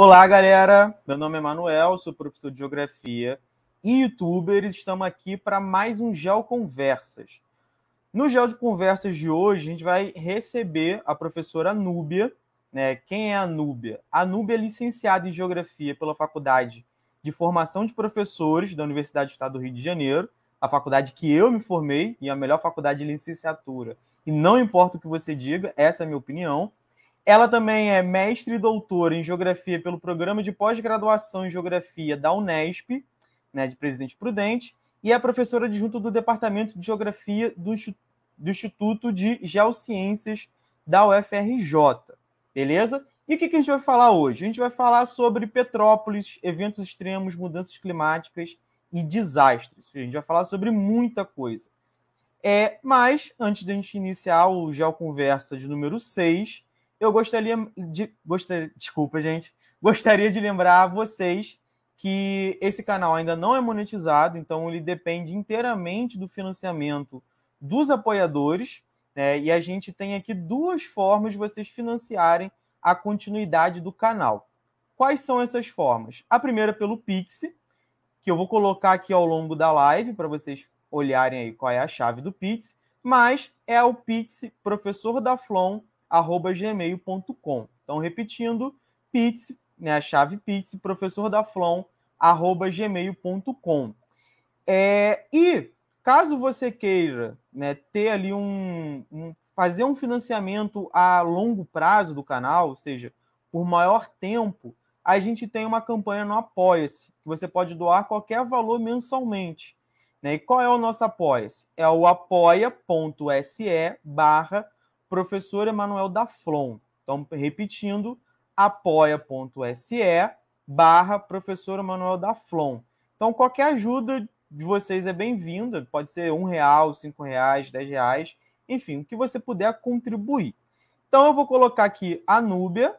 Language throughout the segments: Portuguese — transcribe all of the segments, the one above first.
Olá, galera. Meu nome é Manuel, sou professor de Geografia e youtuber. Estamos aqui para mais um Geo Conversas. No Geo de Conversas de hoje, a gente vai receber a professora Núbia. Né? Quem é a Núbia? A Núbia é licenciada em Geografia pela Faculdade de Formação de Professores da Universidade do Estado do Rio de Janeiro, a faculdade que eu me formei e a melhor faculdade de licenciatura. E não importa o que você diga, essa é a minha opinião. Ela também é mestre e doutora em Geografia pelo Programa de Pós-Graduação em Geografia da Unesp, né, de Presidente Prudente, e é professora adjunta do Departamento de Geografia do, do Instituto de Geociências da UFRJ. Beleza? E o que, a gente vai falar hoje? A gente vai falar sobre Petrópolis, eventos extremos, mudanças climáticas e desastres. A gente vai falar sobre muita coisa. É, mas, antes de a gente iniciar o Geoconversa de número 6, eu gostaria de. Desculpa, gente. Gostaria de lembrar a vocês que esse canal ainda não é monetizado, então ele depende inteiramente do financiamento dos apoiadores. Né? E a gente tem aqui duas formas de vocês financiarem a continuidade do canal. Quais são essas formas? A primeira pelo Pix, que eu vou colocar aqui ao longo da live para vocês olharem aí qual é a chave do Pix, mas é o Pix professor da Flon gmail.com. Então, repetindo, pix, né, a chave pix, professor da Flon, arroba gmail.com. É, e caso você queira né, ter ali um, um, fazer um financiamento a longo prazo do canal, ou seja, por maior tempo, a gente tem uma campanha no Apoia-se, que você pode doar qualquer valor mensalmente. Né? E qual é o nosso Apoia-se? É o apoia.se barra professor Emanuel da Flon. Então, repetindo, apoia.se barra professor Emanuel da Flon. Então, qualquer ajuda de vocês é bem-vinda, pode ser um real, cinco reais, dez reais, enfim, o que você puder contribuir. Então, eu vou colocar aqui a Núbia.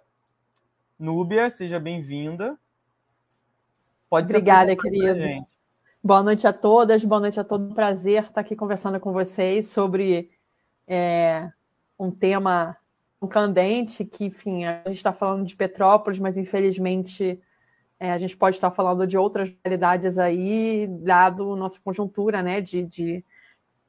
Núbia, seja bem-vinda. Pode Obrigada, querido. Boa noite a todas, boa noite a todos. Prazer estar aqui conversando com vocês sobre é, um tema um candente, que, enfim, a gente está falando de Petrópolis, mas infelizmente é, a gente pode estar falando de outras realidades aí, dado nossa conjuntura né, de, de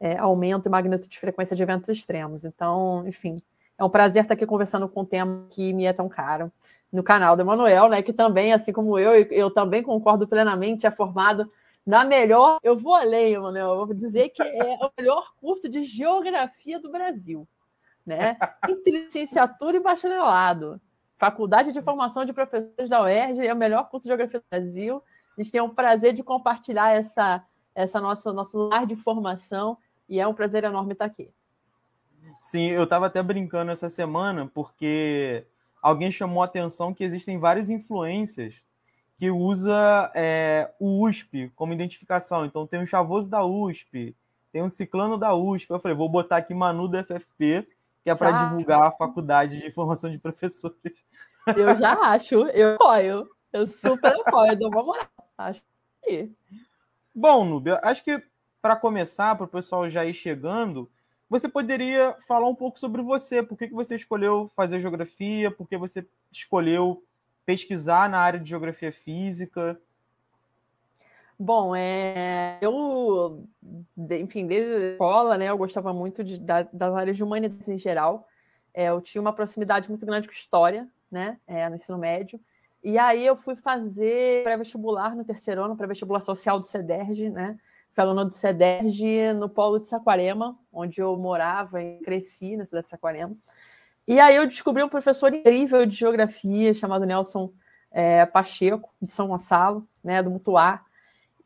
é, aumento e magnitude de frequência de eventos extremos. Então, enfim, é um prazer estar aqui conversando com um tema que me é tão caro no canal do Emanuel, né, que também, assim como eu, eu também concordo plenamente, é formado na melhor, eu vou além, Emanuel, eu vou dizer que é o melhor curso de geografia do Brasil né? Entre licenciatura e bacharelado. Faculdade de Formação de Professores da UERJ é o melhor curso de Geografia do Brasil. A gente tem o prazer de compartilhar essa, essa nossa nosso lar de formação e é um prazer enorme estar aqui. Sim, eu estava até brincando essa semana porque alguém chamou a atenção que existem várias influências que usa é, o USP como identificação. Então tem um chavoso da USP, tem um ciclano da USP. Eu falei, vou botar aqui Manu da FFP que é para divulgar a faculdade de formação de professores. Eu já acho, eu apoio. Eu super apoio, então vamos lá. Acho que. Bom, Nubia, acho que para começar, para o pessoal já ir chegando, você poderia falar um pouco sobre você. Por que, que você escolheu fazer geografia? Por que você escolheu pesquisar na área de geografia física? Bom, é, eu, enfim, desde a escola, né, eu gostava muito de, da, das áreas de humanidades em geral. É, eu tinha uma proximidade muito grande com história, né, é, no ensino médio. E aí eu fui fazer pré-vestibular no terceiro ano, pré-vestibular social do CEDERJ, né, fui do CEDERJ no polo de Saquarema, onde eu morava e cresci na cidade de Saquarema. E aí eu descobri um professor incrível de geografia chamado Nelson é, Pacheco, de São Gonçalo, né, do Mutuar,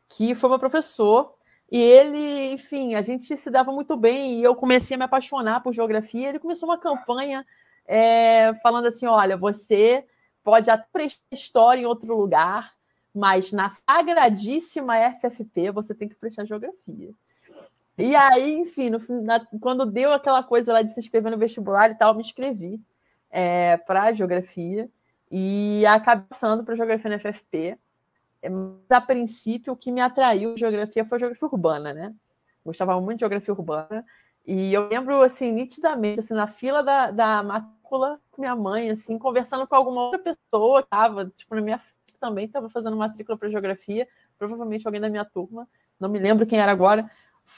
que foi meu professor. E ele, enfim, a gente se dava muito bem e eu comecei a me apaixonar por geografia. Ele começou uma campanha é, falando assim: olha, você pode até história em outro lugar, mas na sagradíssima FFP você tem que prestar geografia. E aí, enfim, no, na, quando deu aquela coisa lá de se inscrever no vestibular e tal, eu me inscrevi é, para geografia e acabei passando para geografia na FFP. A princípio, o que me atraiu geografia foi a geografia urbana, né? Gostava muito de geografia urbana. E eu lembro, assim, nitidamente, assim, na fila da, da matrícula com minha mãe, assim, conversando com alguma outra pessoa que estava, tipo, na minha também estava fazendo matrícula para geografia, provavelmente alguém da minha turma, não me lembro quem era agora.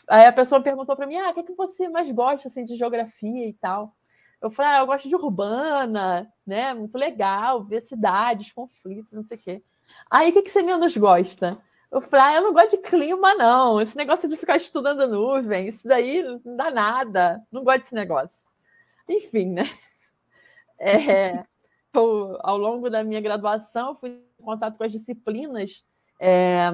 Aí a pessoa perguntou para mim: ah, o que, é que você mais gosta assim, de geografia e tal? Eu falei: ah, eu gosto de urbana, né? Muito legal, ver cidades, conflitos, não sei o quê. Aí o que, que você menos gosta? Eu falei: ah, eu não gosto de clima, não. Esse negócio de ficar estudando nuvem, isso daí não dá nada. Não gosto desse negócio. Enfim, né? É, ao longo da minha graduação, fui em contato com as disciplinas é,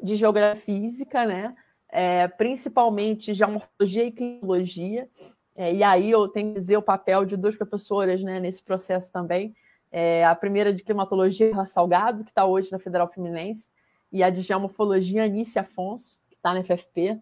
de geografia física, né? É, principalmente geomorfologia e climatologia. É, e aí eu tenho que dizer o papel de duas professoras né, nesse processo também. É, a primeira de climatologia, Salgado, que está hoje na Federal Fluminense, e a de geomorfologia, Anice Afonso, que está na FFP,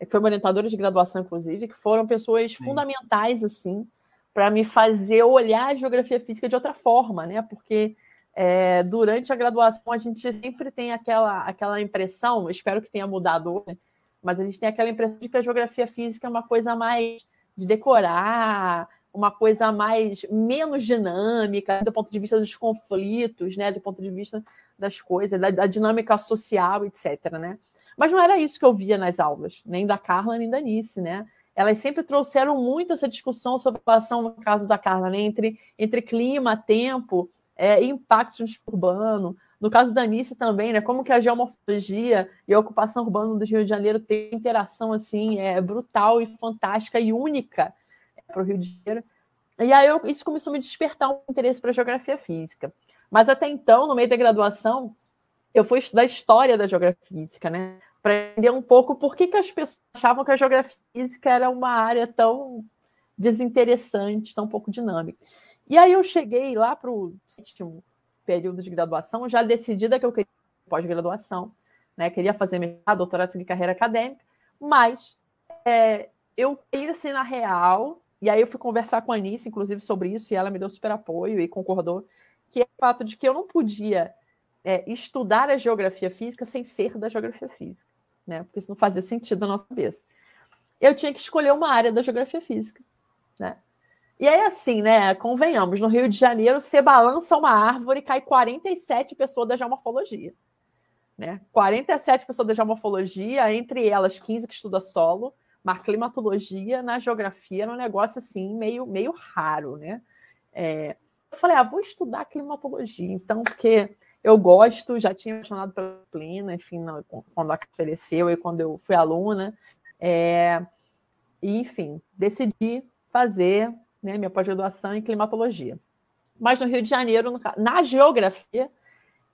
que foi uma orientadora de graduação, inclusive, que foram pessoas Sim. fundamentais, assim, para me fazer olhar a geografia física de outra forma, né? Porque é, durante a graduação a gente sempre tem aquela, aquela impressão, espero que tenha mudado hoje, mas a gente tem aquela impressão de que a geografia física é uma coisa mais de decorar, uma coisa mais menos dinâmica do ponto de vista dos conflitos, né, do ponto de vista das coisas, da, da dinâmica social, etc, né? Mas não era isso que eu via nas aulas, nem da Carla nem da Nice, né? elas sempre trouxeram muito essa discussão sobre a relação, no caso da Carla, né, entre, entre clima, tempo é, impacto urbano. No caso da Anice também, né, como que a geomorfologia e a ocupação urbana do Rio de Janeiro tem interação assim é, brutal e fantástica e única para o Rio de Janeiro. E aí eu, isso começou a me despertar um interesse para geografia física. Mas até então, no meio da graduação, eu fui estudar história da geografia física, né? para entender um pouco por que, que as pessoas achavam que a geografia física era uma área tão desinteressante, tão pouco dinâmica. E aí eu cheguei lá para o sétimo período de graduação, já decidida que eu queria pós-graduação, né? Queria fazer mestrado, doutorado, seguir carreira acadêmica, mas é, eu queria assim na real, e aí eu fui conversar com a Anice, inclusive, sobre isso, e ela me deu super apoio e concordou, que é o fato de que eu não podia é, estudar a geografia física sem ser da geografia física né? Porque isso não fazia sentido na nossa cabeça. Eu tinha que escolher uma área da geografia física, né? E aí, assim, né? Convenhamos, no Rio de Janeiro, você balança uma árvore e cai 47 pessoas da geomorfologia. Né? 47 pessoas da geomorfologia, entre elas 15 que estuda solo, mas climatologia na geografia era um negócio assim, meio, meio raro, né? É, eu falei, ah, vou estudar climatologia, então, porque eu gosto, já tinha apaixonado pela disciplina, enfim, quando a ofereceu e quando eu fui aluna. É, e, enfim, decidi fazer né, minha pós-graduação em climatologia. Mas no Rio de Janeiro, na geografia,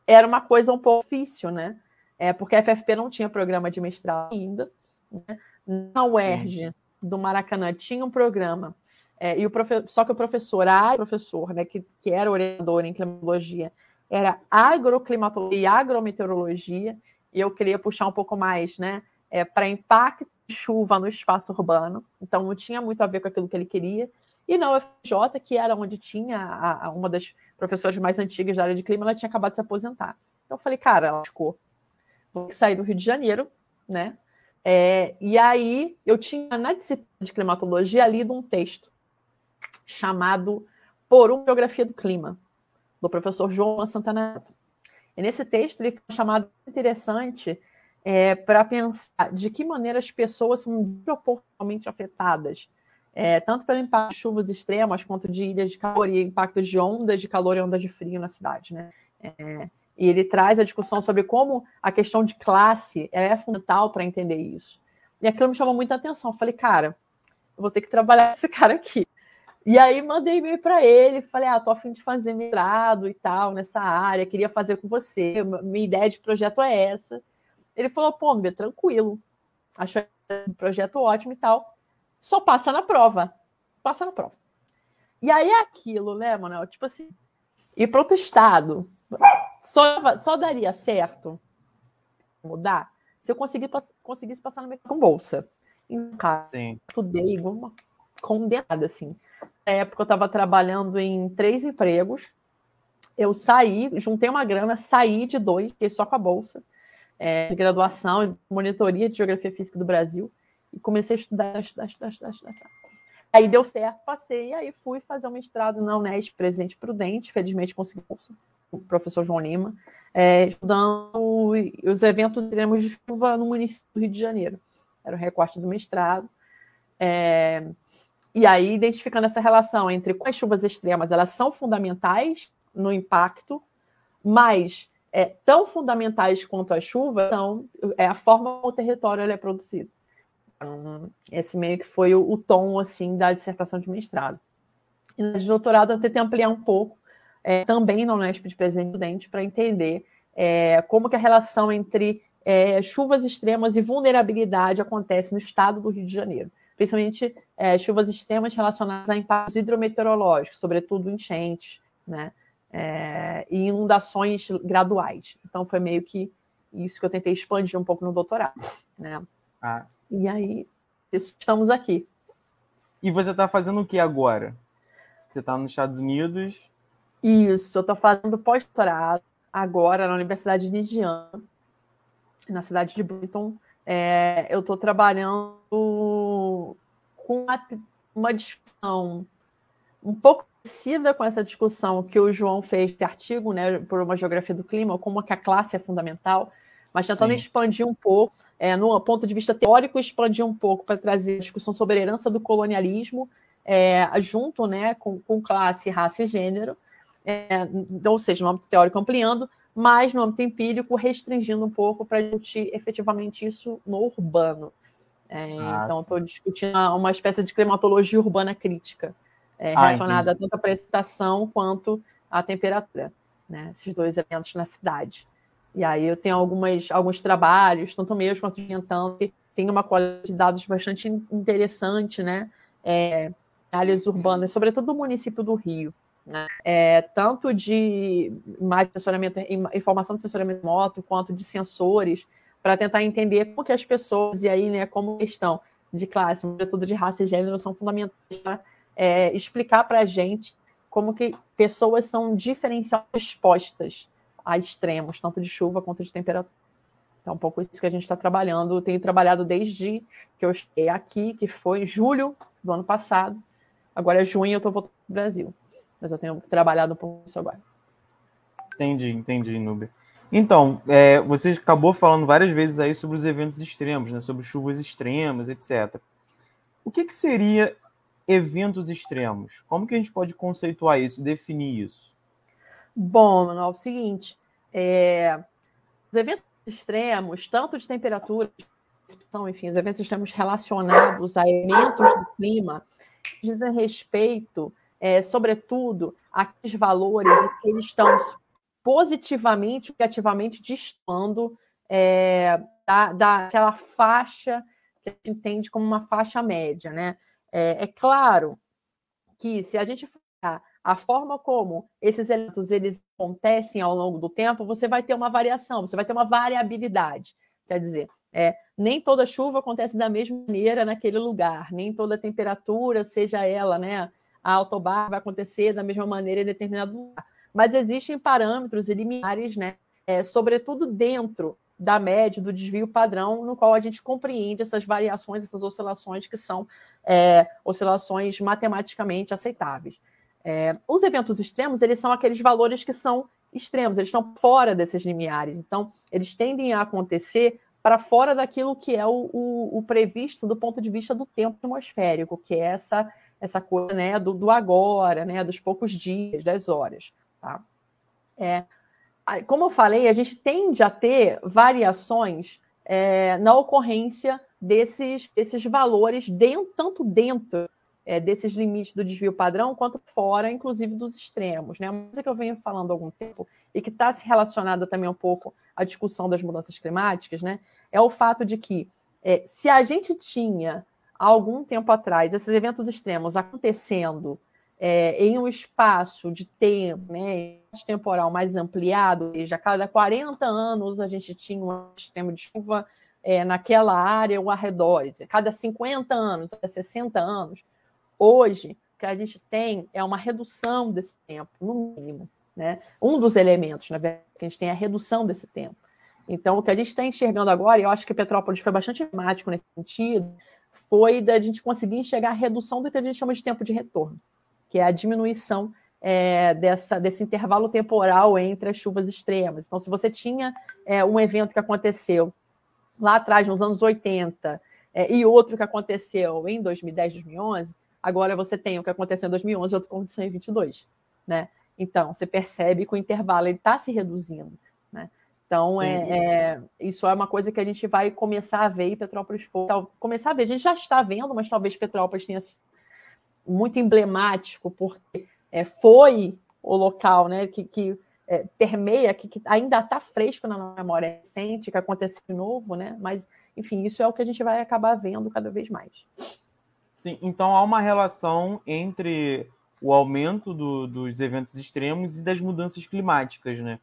era uma coisa um pouco difícil, né? É, porque a FFP não tinha programa de mestrado ainda. Né? Na UERJ, Sim. do Maracanã, tinha um programa. É, e o profe... Só que o professor, a professor, né, que, que era orientador em climatologia, era agroclimatologia e agrometeorologia, e eu queria puxar um pouco mais, né, é, para impacto de chuva no espaço urbano, então não tinha muito a ver com aquilo que ele queria. E na UFJ, que era onde tinha a, a, uma das professoras mais antigas da área de clima, ela tinha acabado de se aposentar. Então eu falei, cara, ela ficou. Vou sair do Rio de Janeiro, né? É, e aí eu tinha na disciplina de climatologia lido um texto chamado Por uma Geografia do Clima, do professor João Santana. E nesse texto ele foi chamado interessante é, para pensar de que maneira as pessoas são proporcionalmente afetadas, é, tanto pelo impacto de chuvas extremas quanto de ilhas de calor e impacto de ondas de calor e ondas de frio na cidade. Né? É, e ele traz a discussão sobre como a questão de classe é fundamental para entender isso. E aquilo me chamou muita atenção. Eu falei, cara, eu vou ter que trabalhar esse cara aqui. E aí mandei e-mail para ele, falei, ah, tô a fim de fazer mestrado e tal, nessa área, queria fazer com você, minha ideia de projeto é essa. Ele falou, pô, meu, tranquilo, acho um projeto ótimo e tal, só passa na prova, passa na prova. E aí é aquilo, né, Manuel, tipo assim, ir para outro estado, só, só daria certo mudar se eu conseguir, conseguisse passar no mercado com bolsa. Em casa, Sim. estudei igual uma condenada, assim. Na época eu estava trabalhando em três empregos. Eu saí, juntei uma grana, saí de dois, fiquei só com a bolsa é, de graduação, monitoria de geografia física do Brasil. e comecei a estudar, estudar, estudar, estudar, estudar. Aí deu certo, passei, e aí fui fazer um mestrado na Unesp Presidente Prudente, felizmente consegui curso, o professor João Lima, é, estudando os eventos extremos de chuva no município do Rio de Janeiro. Era o recorte do mestrado. É, e aí, identificando essa relação entre as chuvas extremas, elas são fundamentais no impacto, mas é, tão fundamentais quanto as chuvas são é a forma como o território é produzido. Então, esse meio que foi o, o, tom assim da dissertação de mestrado. E na de doutorado eu tentei ampliar um pouco, é, também na Unesp de Presidente para entender é, como que a relação entre é, chuvas extremas e vulnerabilidade acontece no estado do Rio de Janeiro. Principalmente é, chuvas extremas relacionadas a impactos hidrometeorológicos, sobretudo enchentes, né? É, e inundações graduais. Então foi meio que isso que eu tentei expandir um pouco no doutorado, né? Ah. E aí, estamos aqui. E você está fazendo o que agora? Você está nos Estados Unidos? Isso, eu estou fazendo pós-doutorado agora na Universidade de Indiana, na cidade de Brinton. É, eu estou trabalhando com uma, uma, discussão um pouco parecida com essa discussão que o João fez esse artigo, né, por uma geografia do clima, como que a classe é fundamental, mas tentando Sim. expandir um pouco é, no ponto de vista teórico, expandir um pouco para trazer a discussão sobre a herança do colonialismo, é, junto né, com, com, classe, raça e gênero, é, ou seja, no âmbito teórico ampliando, mas no âmbito empírico restringindo um pouco para discutir efetivamente isso no urbano. É, ah, então, estou discutindo uma espécie de climatologia urbana crítica, é, ah, relacionada tanto à precipitação quanto à temperatura, né, esses dois elementos na cidade. E aí eu tenho algumas, alguns trabalhos, tanto meus quanto orientando, que tem uma qualidade de dados bastante interessante, né? É, áreas urbanas, sobretudo do município do Rio. Né? É, tanto de mais sensoramento, informação de sensoramento remoto, quanto de sensores, para tentar entender como que as pessoas, e aí, né, como questão de classe, sobretudo de raça e gênero, são fundamentais para é, explicar para a gente como que pessoas são diferencialmente expostas a extremos, tanto de chuva quanto de temperatura. Então, um pouco isso que a gente está trabalhando. Tenho trabalhado desde que eu cheguei aqui, que foi julho do ano passado. Agora é junho eu estou voltando para o Brasil. Mas eu tenho trabalhado um pouco isso agora. Entendi, entendi, Nube. Então, é, você acabou falando várias vezes aí sobre os eventos extremos, né? sobre chuvas extremas, etc. O que, que seria eventos extremos? Como que a gente pode conceituar isso, definir isso? Bom, Manuel, é o seguinte: é, os eventos extremos, tanto de temperatura, enfim, os eventos extremos relacionados a elementos do clima, dizem respeito, é, sobretudo, àqueles valores que eles estão positivamente ou negativamente distando é, da, daquela faixa que a gente entende como uma faixa média. Né? É, é claro que se a gente for a forma como esses eventos eles acontecem ao longo do tempo, você vai ter uma variação, você vai ter uma variabilidade. Quer dizer, é, nem toda chuva acontece da mesma maneira naquele lugar, nem toda temperatura, seja ela né, ou baixa, vai acontecer da mesma maneira em determinado lugar. Mas existem parâmetros e limiares, né, é, sobretudo dentro da média, do desvio padrão, no qual a gente compreende essas variações, essas oscilações que são é, oscilações matematicamente aceitáveis. É, os eventos extremos, eles são aqueles valores que são extremos, eles estão fora desses limiares. Então, eles tendem a acontecer para fora daquilo que é o, o, o, previsto do ponto de vista do tempo atmosférico, que é essa, essa coisa né, do, do agora, né, dos poucos dias, das horas. Tá? É, como eu falei, a gente tende a ter variações é, na ocorrência desses, desses valores, dentro, tanto dentro é, desses limites do desvio padrão, quanto fora, inclusive dos extremos. Né? Uma coisa que eu venho falando há algum tempo e que está se relacionada também um pouco à discussão das mudanças climáticas, né, é o fato de que é, se a gente tinha há algum tempo atrás esses eventos extremos acontecendo é, em um espaço de tempo, né, temporal mais ampliado, ou seja, a cada 40 anos a gente tinha um extremo de chuva é, naquela área ou arredor, cada 50 anos, cada 60 anos, Hoje, o que a gente tem é uma redução desse tempo, no mínimo. Né? Um dos elementos, na verdade, que a gente tem é a redução desse tempo. Então, o que a gente está enxergando agora, e eu acho que Petrópolis foi bastante emblemático nesse sentido, foi da gente conseguir enxergar a redução do que a gente chama de tempo de retorno, que é a diminuição é, dessa, desse intervalo temporal entre as chuvas extremas. Então, se você tinha é, um evento que aconteceu lá atrás, nos anos 80, é, e outro que aconteceu em 2010, 2011, agora você tem o que aconteceu em 2011 e outro que aconteceu em 2022, né? Então, você percebe que o intervalo está se reduzindo? Então, é, é, isso é uma coisa que a gente vai começar a ver e Petrópolis foi. Começar a ver, a gente já está vendo, mas talvez Petrópolis tenha sido muito emblemático, porque é, foi o local né, que, que é, permeia, que, que ainda está fresco na memória recente, que acontece de novo, né? Mas, enfim, isso é o que a gente vai acabar vendo cada vez mais. Sim, então há uma relação entre o aumento do, dos eventos extremos e das mudanças climáticas, né?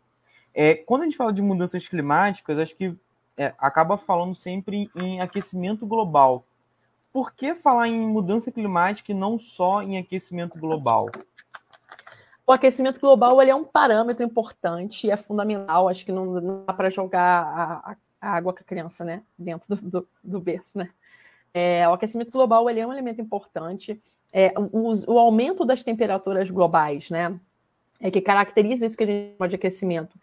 É, quando a gente fala de mudanças climáticas, acho que é, acaba falando sempre em aquecimento global. Por que falar em mudança climática e não só em aquecimento global? O aquecimento global ele é um parâmetro importante, é fundamental. Acho que não, não dá para jogar a, a, água com a criança, né, dentro do, do, do berço, né? É, o aquecimento global ele é um elemento importante. É, o, o, aumento das temperaturas globais, né, é que caracteriza isso que a gente chama de aquecimento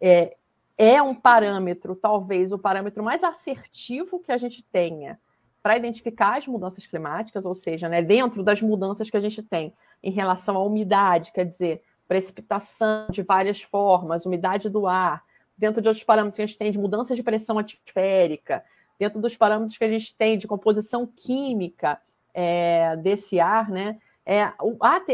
é, é um parâmetro, talvez o parâmetro mais assertivo que a gente tenha para identificar as mudanças climáticas, ou seja, né, dentro das mudanças que a gente tem em relação à umidade, quer dizer, precipitação de várias formas, umidade do ar, dentro de outros parâmetros que a gente tem de mudança de pressão atmosférica, dentro dos parâmetros que a gente tem de composição química é, desse ar, né? É,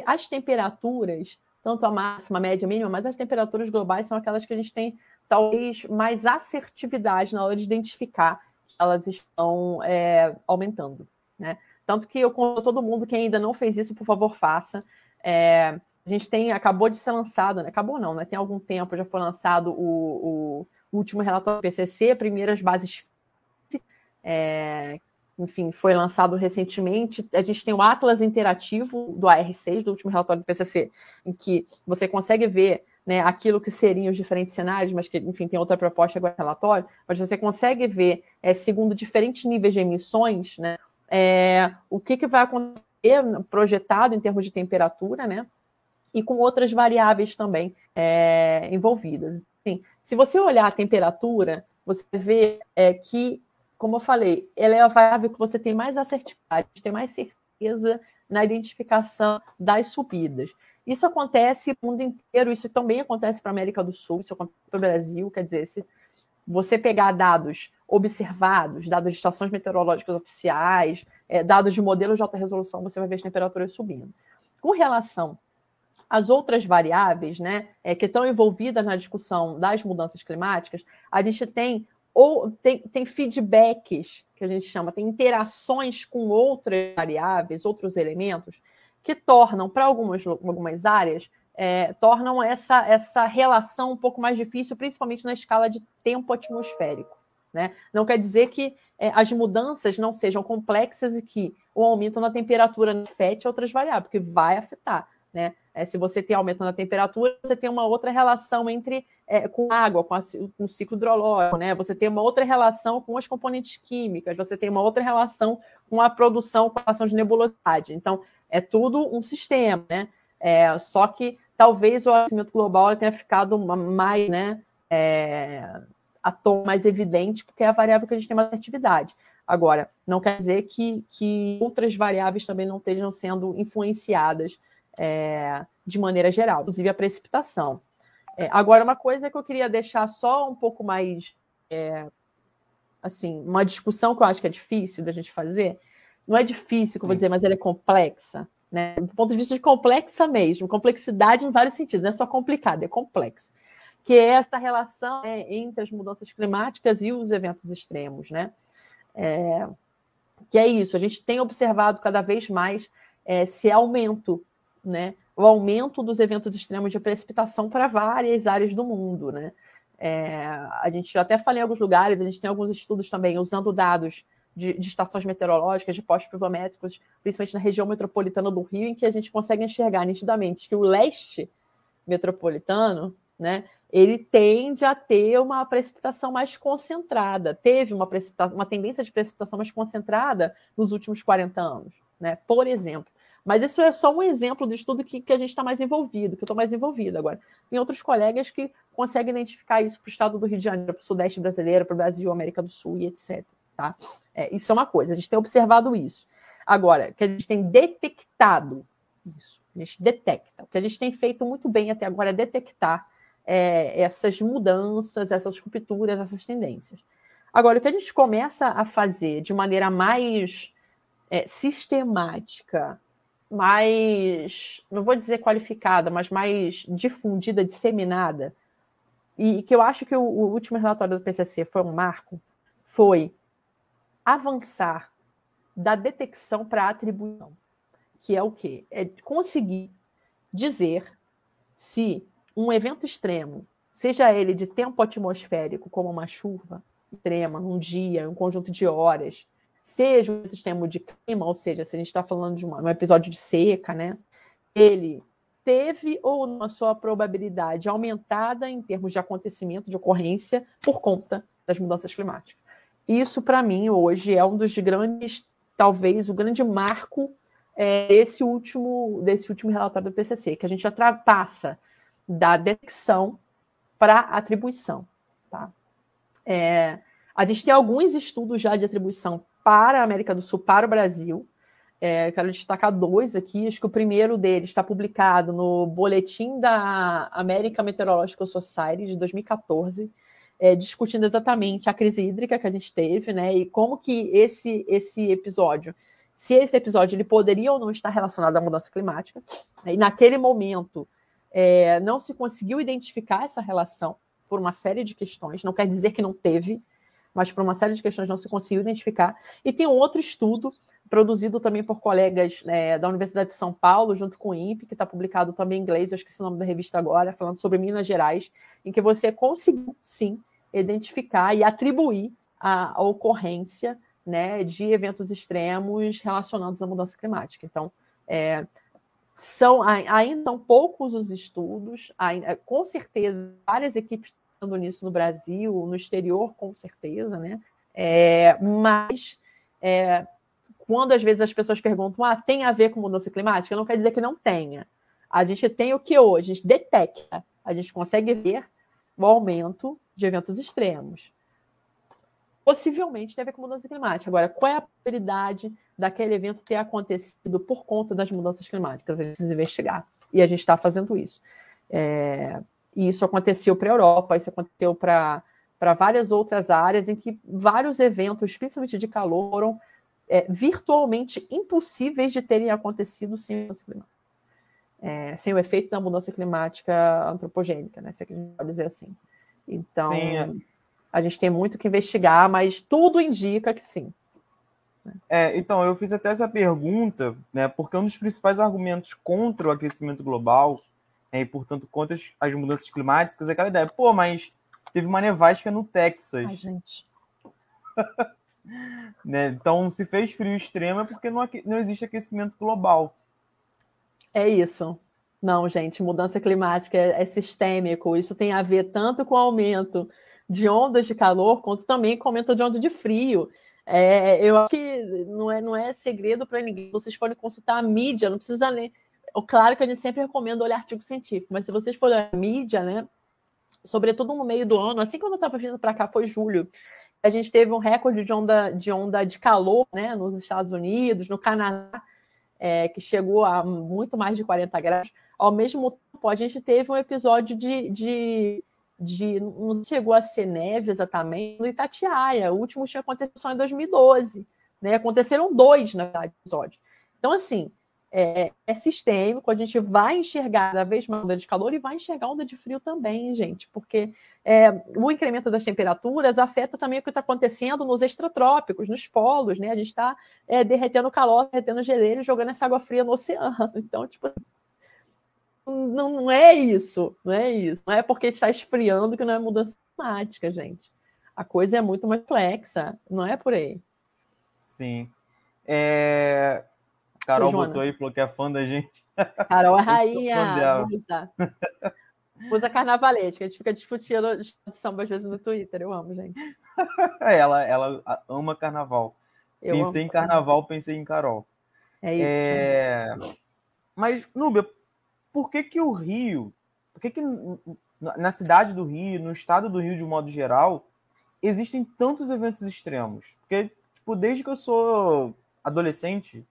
as temperaturas tanto a máxima, a média, a mínima, mas as temperaturas globais são aquelas que a gente tem talvez mais assertividade na hora de identificar que elas estão é, aumentando, né? Tanto que eu conto todo mundo que ainda não fez isso, por favor, faça. É, a gente tem, acabou de ser lançado, né? acabou não, né? Tem algum tempo, já foi lançado o, o último relatório do PCC, primeiras bases é, enfim, foi lançado recentemente. A gente tem o Atlas Interativo do AR6, do último relatório do PCC, em que você consegue ver né, aquilo que seriam os diferentes cenários, mas que, enfim, tem outra proposta agora relatório, mas você consegue ver, é, segundo diferentes níveis de emissões, né, é, o que, que vai acontecer projetado em termos de temperatura, né, e com outras variáveis também é, envolvidas. Assim, se você olhar a temperatura, você vê é, que como eu falei, ela é a variável que você tem mais assertividade, tem mais certeza na identificação das subidas. Isso acontece no mundo inteiro, isso também acontece para a América do Sul, isso acontece para o Brasil, quer dizer, se você pegar dados observados, dados de estações meteorológicas oficiais, é, dados de modelos de alta resolução, você vai ver as temperaturas subindo. Com relação às outras variáveis, né, é, que estão envolvidas na discussão das mudanças climáticas, a gente tem ou tem, tem feedbacks, que a gente chama, tem interações com outras variáveis, outros elementos, que tornam, para algumas, algumas áreas, é, tornam essa, essa relação um pouco mais difícil, principalmente na escala de tempo atmosférico. Né? Não quer dizer que é, as mudanças não sejam complexas e que o aumento na temperatura afete outras variáveis, porque vai afetar. Né? É, se você tem aumento na temperatura, você tem uma outra relação entre é, com água, com, a, com, o ciclo hidrológico, né? Você tem uma outra relação com as componentes químicas, você tem uma outra relação com a produção, com a ação de nebulosidade. Então, é tudo um sistema, né? É, só que talvez o aquecimento global tenha ficado mais, né? É, a tom mais evidente, porque é a variável que a gente tem mais atividade. Agora, não quer dizer que, que outras variáveis também não estejam sendo influenciadas é, de maneira geral, inclusive a precipitação. É, agora, uma coisa que eu queria deixar só um pouco mais, é, assim, uma discussão que eu acho que é difícil da gente fazer, não é difícil, como eu vou dizer, mas ela é complexa, né? Do ponto de vista de complexa mesmo, complexidade em vários sentidos, não é só complicado, é complexo. Que é essa relação né, entre as mudanças climáticas e os eventos extremos, né? É, que é isso, a gente tem observado cada vez mais é, esse aumento né, o aumento dos eventos extremos de precipitação para várias áreas do mundo. Né? É, a gente até falei em alguns lugares, a gente tem alguns estudos também usando dados de, de estações meteorológicas, de postos pluviométricos, principalmente na região metropolitana do Rio, em que a gente consegue enxergar nitidamente que o leste metropolitano, né, ele tende a ter uma precipitação mais concentrada. Teve uma, uma tendência de precipitação mais concentrada nos últimos 40 anos, né? Por exemplo. Mas isso é só um exemplo de estudo que, que a gente está mais envolvido, que eu estou mais envolvida agora. Tem outros colegas que conseguem identificar isso para o estado do Rio de Janeiro, para o Sudeste brasileiro, para o Brasil, América do Sul e etc. Tá? É, isso é uma coisa, a gente tem observado isso. Agora, que a gente tem detectado isso, a gente detecta. O que a gente tem feito muito bem até agora é detectar é, essas mudanças, essas rupturas, essas tendências. Agora, o que a gente começa a fazer de maneira mais é, sistemática, mais, não vou dizer qualificada, mas mais difundida, disseminada, e que eu acho que o, o último relatório do PCC foi um marco, foi avançar da detecção para a atribuição, que é o quê? É conseguir dizer se um evento extremo, seja ele de tempo atmosférico, como uma chuva extrema num dia, um conjunto de horas, seja um extremo de clima, ou seja, se a gente está falando de uma, um episódio de seca, né? Ele teve ou não a sua probabilidade aumentada em termos de acontecimento, de ocorrência, por conta das mudanças climáticas. Isso, para mim, hoje é um dos grandes, talvez, o grande marco é, desse, último, desse último relatório do PCC, que a gente já ultrapassa da detecção para atribuição. Tá? É, a gente tem alguns estudos já de atribuição para a América do Sul, para o Brasil. É, quero destacar dois aqui. Acho que o primeiro deles está publicado no Boletim da American Meteorological Society de 2014, é, discutindo exatamente a crise hídrica que a gente teve, né? E como que esse, esse episódio, se esse episódio ele poderia ou não estar relacionado à mudança climática. E naquele momento, é, não se conseguiu identificar essa relação por uma série de questões, não quer dizer que não teve, mas por uma série de questões não se conseguiu identificar. E tem um outro estudo, produzido também por colegas é, da Universidade de São Paulo, junto com o INPE, que está publicado também em inglês, eu esqueci o nome da revista agora, falando sobre Minas Gerais, em que você conseguiu, sim, identificar e atribuir a, a ocorrência né, de eventos extremos relacionados à mudança climática. Então, é, são ainda são poucos os estudos, ainda, com certeza várias equipes estão nisso no Brasil, no exterior, com certeza, né? É, mas é, quando às vezes as pessoas perguntam, ah, tem a ver com mudança climática, não quer dizer que não tenha. A gente tem o que hoje? A gente detecta, a gente consegue ver o aumento de eventos extremos possivelmente tem a ver com mudança climática. Agora, qual é a probabilidade daquele evento ter acontecido por conta das mudanças climáticas? A gente precisa investigar. E a gente está fazendo isso. É, e isso aconteceu para a Europa, isso aconteceu para várias outras áreas em que vários eventos, principalmente de calor, foram é, virtualmente impossíveis de terem acontecido sem mudança climática. É, sem o efeito da mudança climática antropogênica, né? Se é que a gente pode dizer assim. Então. Sim, é a gente tem muito que investigar, mas tudo indica que sim. É, então, eu fiz até essa pergunta, né, porque um dos principais argumentos contra o aquecimento global é, e, portanto, contra as, as mudanças climáticas é aquela ideia, pô, mas teve uma nevasca no Texas. Ai, gente. né, então, se fez frio extremo é porque não, não existe aquecimento global. É isso. Não, gente, mudança climática é, é sistêmico. Isso tem a ver tanto com o aumento de ondas de calor, quanto também comenta de onda de frio. É, eu acho que não é, não é segredo para ninguém. Vocês forem consultar a mídia, não precisa ler. Claro que a gente sempre recomenda olhar artigo científico, mas se vocês forem olhar mídia, né? Sobretudo no meio do ano, assim quando eu estava vindo para cá, foi julho, a gente teve um recorde de onda de, onda de calor né, nos Estados Unidos, no Canadá, é, que chegou a muito mais de 40 graus. Ao mesmo tempo, a gente teve um episódio de, de de. Não chegou a ser neve exatamente no Itatiaia. O último tinha acontecido só em 2012. Né? Aconteceram dois, na verdade, episódios. Então, assim, é, é, sistêmico, a gente vai enxergar cada vez mais onda de calor e vai enxergar onda de frio também, gente, porque é, o incremento das temperaturas afeta também o que está acontecendo nos extratrópicos, nos polos, né? A gente está é, derretendo calor, derretendo geleiro e jogando essa água fria no oceano. Então, tipo, não, não é isso, não é isso. Não é porque está esfriando que não é mudança climática, gente. A coisa é muito mais complexa, não é por aí. Sim. É... Carol botou aí, falou que é fã da gente. Carol é rainha. Musa carnavalesca, a gente fica discutindo samba às vezes no Twitter, eu amo, gente. ela, ela ama carnaval. Eu pensei amo. em carnaval, pensei em Carol. É isso. É... Mas, Núbia, por que que o Rio, por que que na cidade do Rio, no estado do Rio de um modo geral, existem tantos eventos extremos? Porque, tipo, desde que eu sou adolescente,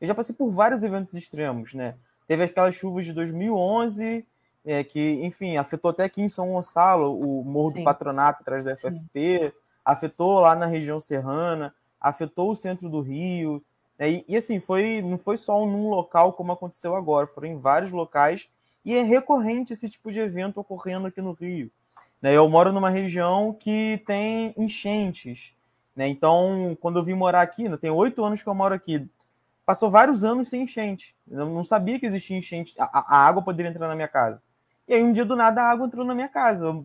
eu já passei por vários eventos extremos, né? Teve aquelas chuvas de 2011, é, que, enfim, afetou até aqui em São Gonçalo, o Morro Sim. do Patronato, atrás da FFP, Sim. afetou lá na região serrana, afetou o centro do Rio. Né? E, e, assim, foi, não foi só num local como aconteceu agora, foram em vários locais, e é recorrente esse tipo de evento ocorrendo aqui no Rio. Né? Eu moro numa região que tem enchentes. Né? Então, quando eu vim morar aqui, né, tem oito anos que eu moro aqui, passou vários anos sem enchente. Eu não sabia que existia enchente, a, a, água poderia entrar na minha casa. E aí, um dia do nada, a água entrou na minha casa.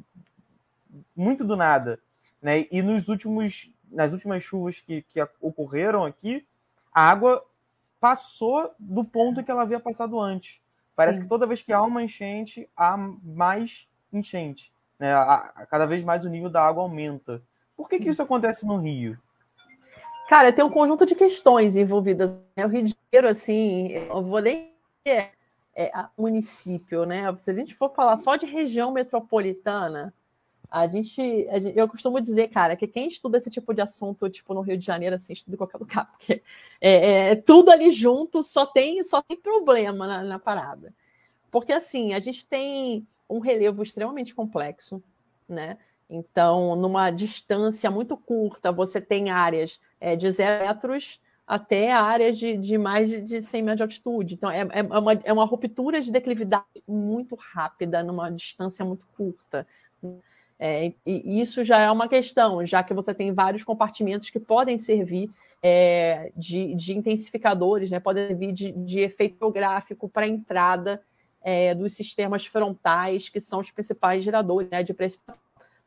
Muito do nada. Né? E nos últimos, nas últimas chuvas que, que ocorreram aqui, a água passou do ponto que ela havia passado antes. Parece Sim. que toda vez que há uma enchente, há mais enchente. Né? A, a, cada vez mais o nível da água aumenta. Por que, que isso acontece no Rio? Cara, tem um conjunto de questões envolvidas. Né? O Rio de Janeiro, assim, eu vou nem é, é, município, né? Se a gente for falar só de região metropolitana, a gente, a gente, eu costumo dizer, cara, que quem estuda esse tipo de assunto, tipo no Rio de Janeiro, assim, estuda em qualquer lugar, porque é, é tudo ali junto, só tem, só tem problema na, na parada. Porque assim, a gente tem um relevo extremamente complexo, né? Então, numa distância muito curta, você tem áreas é, de zero metros até áreas de, de mais de 100 metros de altitude. Então, é, é, uma, é uma ruptura de declividade muito rápida, numa distância muito curta. É, e isso já é uma questão, já que você tem vários compartimentos que podem servir é, de, de, intensificadores, né? podem servir de, de efeito geográfico para a entrada é, dos sistemas frontais, que são os principais geradores né, de precipitação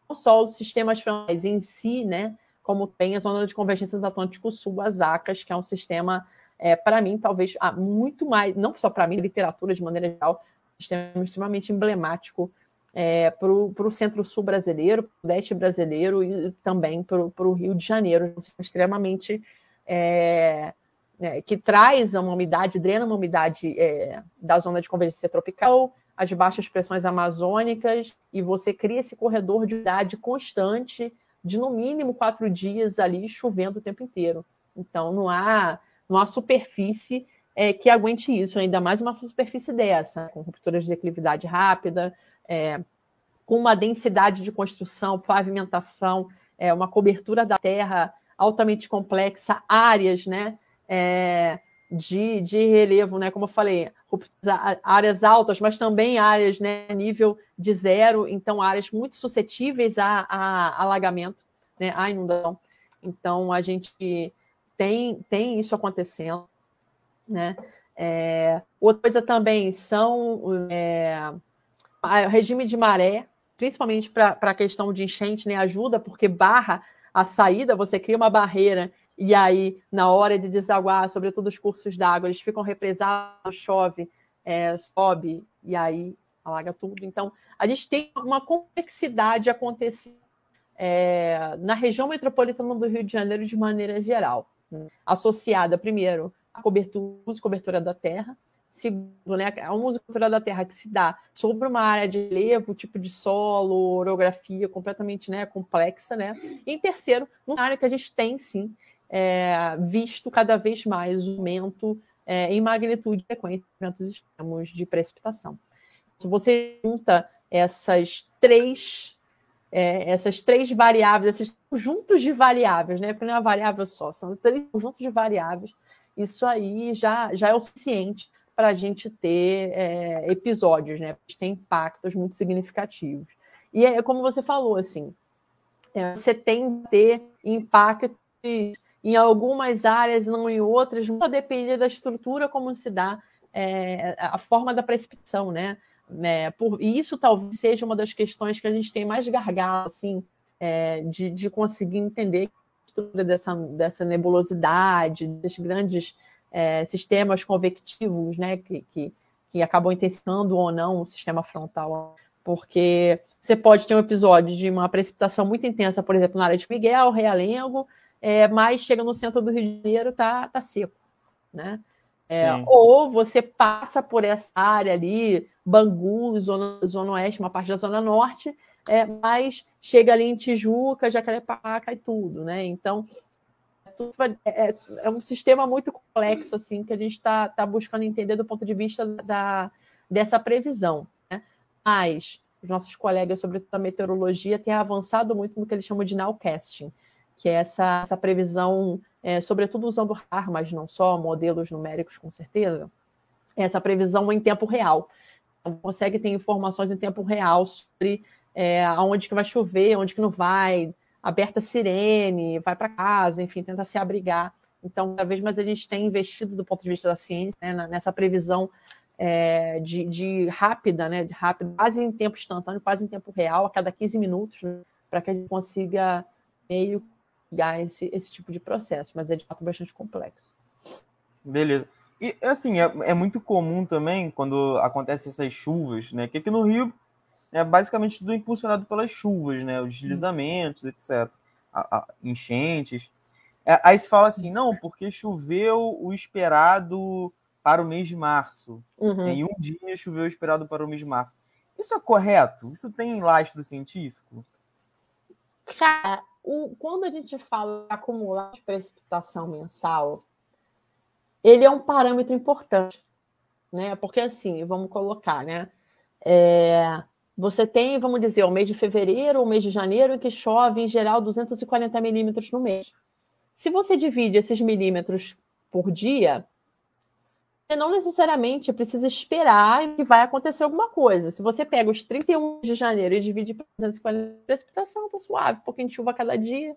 não só os sistemas frontais em si, né, como tem a zona de convergência do Atlântico Sul, as ACAS, que é um sistema, é, para mim, talvez ah, muito mais, não só para mim, literatura de maneira geral, um sistema extremamente emblemático é, para o centro-sul brasileiro, para o leste brasileiro e também para o Rio de Janeiro, um sistema extremamente. É, é, que traz uma umidade, drena uma umidade é, da zona de convergência tropical, as baixas pressões amazônicas e você cria esse corredor de umidade constante de no mínimo quatro dias ali chovendo o tempo inteiro. Então não há, não há superfície é, que aguente isso, ainda mais uma superfície dessa, com rupturas de declividade rápida, é, com uma densidade de construção, pavimentação, é, uma cobertura da terra altamente complexa, áreas, né? É, de, de relevo, né? Como eu falei, áreas altas, mas também áreas né, nível de zero, então áreas muito suscetíveis a, a alagamento, né, a inundação. Então a gente tem, tem isso acontecendo, né? É, outra coisa também são é, o regime de maré, principalmente para a questão de enchente, né? Ajuda porque barra a saída, você cria uma barreira e aí, na hora de desaguar, sobretudo os cursos d'água, eles ficam represados, chove, é, sobe, e aí alaga tudo. Então, a gente tem uma complexidade acontecendo é, na região metropolitana do Rio de Janeiro de maneira geral, né? associada, primeiro, à cobertura, uso cobertura da terra, segundo, né, a uso cobertura da terra que se dá sobre uma área de relevo, tipo de solo, orografia completamente né, complexa, né? E em terceiro, uma área que a gente tem, sim, é, visto cada vez mais o aumento é, em magnitude e frequência de eventos extremos de precipitação. Se você junta essas três, é, essas três variáveis, esses conjuntos de variáveis, né? Porque não é uma variável só, são três conjuntos de variáveis, isso aí já, já é o suficiente para a gente ter é, episódios, né? A tem impactos muito significativos. E é como você falou, assim, é, você tem que ter impactos em algumas áreas, não em outras, vai depender da estrutura como se dá é, a forma da precipitação, né? É, por, e isso talvez seja uma das questões que a gente tem mais gargalo, assim, é, de, de conseguir entender a estrutura dessa, dessa nebulosidade, desses grandes é, sistemas convectivos, né, que, que, que acabam intensificando ou não o sistema frontal Porque você pode ter um episódio de uma precipitação muito intensa, por exemplo, na área de Miguel, Realengo, é, mas chega no centro do Rio de Janeiro, tá, tá seco, né? É, ou você passa por essa área ali, Bangu, zona, zona oeste, uma parte da zona norte, é, mas chega ali em Tijuca, Jacarepaca e tudo, né? Então, é, é, é, um sistema muito complexo, assim, que a gente está tá buscando entender do ponto de vista da, dessa previsão. Né? Mas os nossos colegas, sobretudo a meteorologia, têm avançado muito no que eles chamam de nowcasting, que é essa, essa previsão, é, sobretudo usando RAR, mas não só, modelos numéricos com certeza, essa previsão em tempo real. Então, consegue ter informações em tempo real sobre é, aonde que vai chover, onde que não vai, aberta sirene, vai para casa, enfim, tenta se abrigar. Então, cada vez mais a gente tem investido do ponto de vista da ciência, né, nessa previsão é, de, de, rápida, né, de rápida, quase em tempo instantâneo, quase em tempo real, a cada 15 minutos, né, para que a gente consiga meio esse, esse tipo de processo, mas é de fato bastante complexo. Beleza. E assim, é, é muito comum também quando acontecem essas chuvas, né? Que aqui no Rio é basicamente tudo impulsionado pelas chuvas, né? Os deslizamentos, etc. A, a, enchentes. É, aí se fala assim, não, porque choveu o esperado para o mês de março. Uhum. Em um dia choveu o esperado para o mês de março. Isso é correto? Isso tem lastro científico? Cara, o, quando a gente fala de acumular de precipitação mensal, ele é um parâmetro importante, né? Porque assim, vamos colocar, né? É, você tem, vamos dizer, o mês de fevereiro, o mês de janeiro, em que chove, em geral, 240 milímetros no mês. Se você divide esses milímetros por dia, você não necessariamente precisa esperar que vai acontecer alguma coisa. Se você pega os 31 de janeiro e divide por 240 precipitação, tá suave, um pouquinho de chuva a cada dia.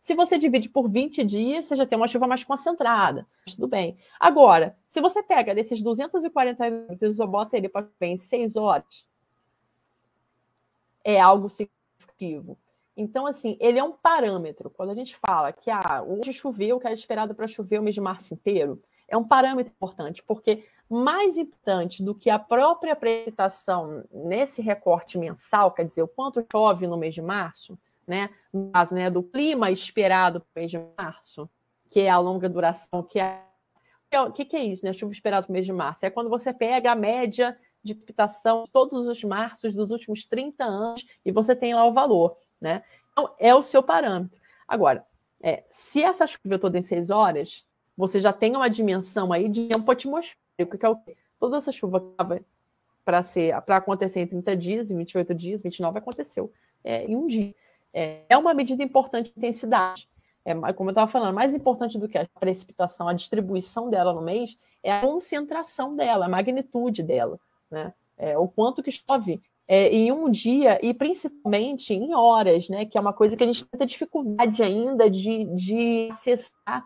Se você divide por 20 dias, você já tem uma chuva mais concentrada. Tudo bem. Agora, se você pega desses 240 minutos e bota ele para em 6 horas, é algo significativo. Então, assim, ele é um parâmetro. Quando a gente fala que ah, hoje choveu, que era esperado para chover o mês de março inteiro, é um parâmetro importante, porque mais importante do que a própria precipitação nesse recorte mensal, quer dizer, o quanto chove no mês de março, né? No caso, né, do clima esperado para o mês de março, que é a longa duração, que é o que, que, é isso, né? Chuva esperada para o mês de março. É quando você pega a média de precipitação de todos os marços dos últimos 30 anos e você tem lá o valor, né? Então, é o seu parâmetro. Agora, é, se essa chuva toda em 6 horas, você já tem uma dimensão aí de tempo atmosférico, que é o quê? Toda essa chuva para ser para acontecer em 30 dias, em 28 dias, 29 aconteceu é, em um dia. É, é uma medida importante de intensidade. É, como eu estava falando, mais importante do que a precipitação, a distribuição dela no mês, é a concentração dela, a magnitude dela, né? É, o quanto que chove é, em um dia e principalmente em horas, né? Que é uma coisa que a gente tem dificuldade ainda de, de acessar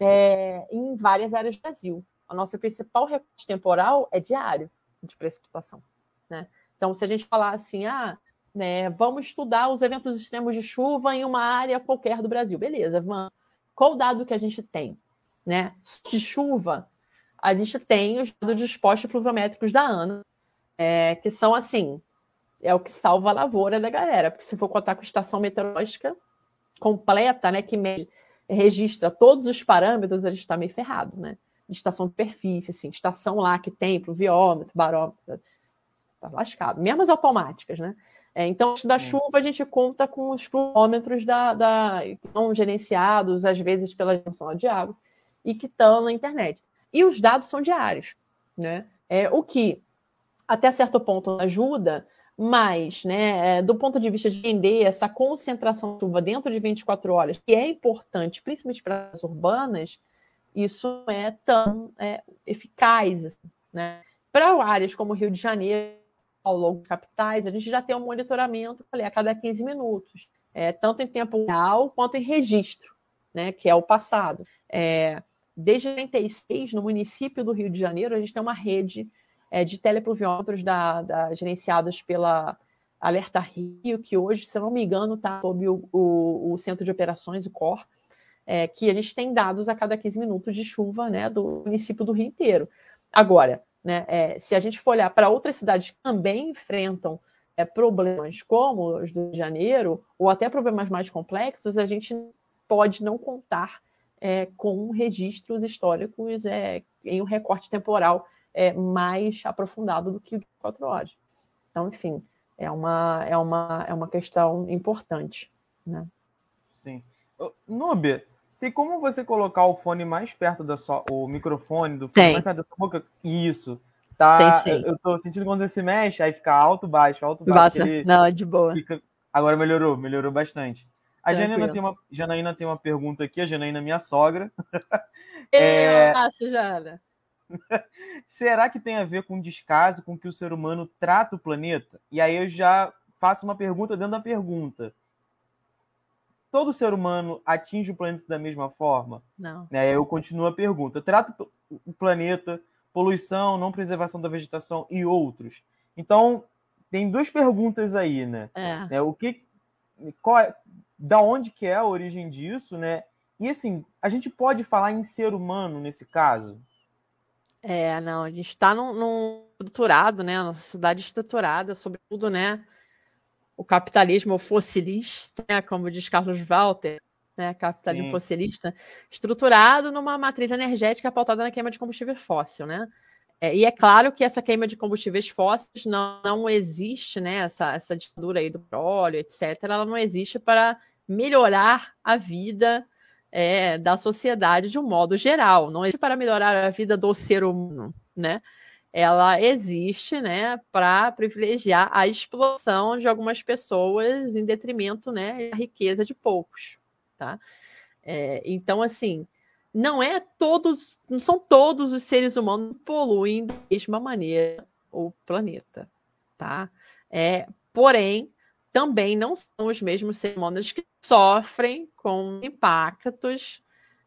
é, em várias áreas do Brasil. A nossa principal recorte temporal é diário de precipitação. Né? Então, se a gente falar assim, ah, né, vamos estudar os eventos extremos de chuva em uma área qualquer do Brasil, beleza, vamos. Qual o dado que a gente tem? Né? De chuva, a gente tem os dados dispostos pluviométricos da ANA, é, que são assim, é o que salva a lavoura da galera, porque se for contar com estação meteorológica completa, né, que mede registra todos os parâmetros, ele está meio ferrado, né? Estação de superfície, assim, estação lá que tem pluviômetro, barômetro, tá lascado. Mesmo as automáticas, né? É, então, da chuva, a gente conta com os pluviômetros da, da, que estão gerenciados, às vezes, pela Agência de Água, e que estão na internet. E os dados são diários, né? É, o que, até certo ponto, ajuda, mas, né, é, do ponto de vista de entender essa concentração de chuva dentro de 24 horas, que é importante, principalmente para as urbanas, isso não é tão é, eficaz. Assim, né? Para áreas como Rio de Janeiro, ao longo de capitais, a gente já tem um monitoramento falei, a cada 15 minutos, é, tanto em tempo real quanto em registro, né, que é o passado. É, desde 96, no município do Rio de Janeiro, a gente tem uma rede é, de telepluviômetros da, da, gerenciados pela Alerta Rio, que hoje, se não me engano, está sob o, o, o, Centro de Operações, o COR, é, que a gente tem dados a cada 15 minutos de chuva né, do município do Rio inteiro. Agora, né, é, se a gente for olhar para outras cidades que também enfrentam é, problemas como os do Janeiro, ou até problemas mais complexos, a gente pode não contar é, com registros históricos é, em um recorte temporal é, mais aprofundado do que o de quatro horas. Então, enfim, é uma, é uma, é uma questão importante. Né? Sim. Nube, tem como você colocar o fone mais perto da sua. o microfone do fone mais perto da sua boca? Isso. Tá, Tem, eu tô sentindo quando você se mexe, aí fica alto, baixo, alto, baixo. Não, é de boa. Fica... Agora melhorou, melhorou bastante. A Janaína tem, uma, Janaína tem uma pergunta aqui, a Janaína é minha sogra. é... Nossa, Jana. Será que tem a ver com descaso com que o ser humano trata o planeta? E aí eu já faço uma pergunta dentro da pergunta. Todo ser humano atinge o planeta da mesma forma? Não. É, eu continuo a pergunta. Trata o planeta poluição, não preservação da vegetação e outros. Então, tem duas perguntas aí, né? É. é o que, qual é, da onde que é a origem disso, né? E assim, a gente pode falar em ser humano nesse caso? É, não, a gente está num, num, estruturado, né? Nossa cidade estruturada, sobretudo, né? O capitalismo fossilista, né? como diz Carlos Walter, né, capitalismo Sim. fossilista, estruturado numa matriz energética pautada na queima de combustível fóssil, né? É, e é claro que essa queima de combustíveis fósseis não, não existe, né? Essa, essa ditadura aí do petróleo, etc., ela não existe para melhorar a vida é, da sociedade de um modo geral, não existe para melhorar a vida do ser humano, né? Ela existe, né, para privilegiar a exploração de algumas pessoas em detrimento, né, da riqueza de poucos tá? É, então, assim, não é todos, não são todos os seres humanos que poluem da mesma maneira o planeta, tá? É, porém, também não são os mesmos seres humanos que sofrem com impactos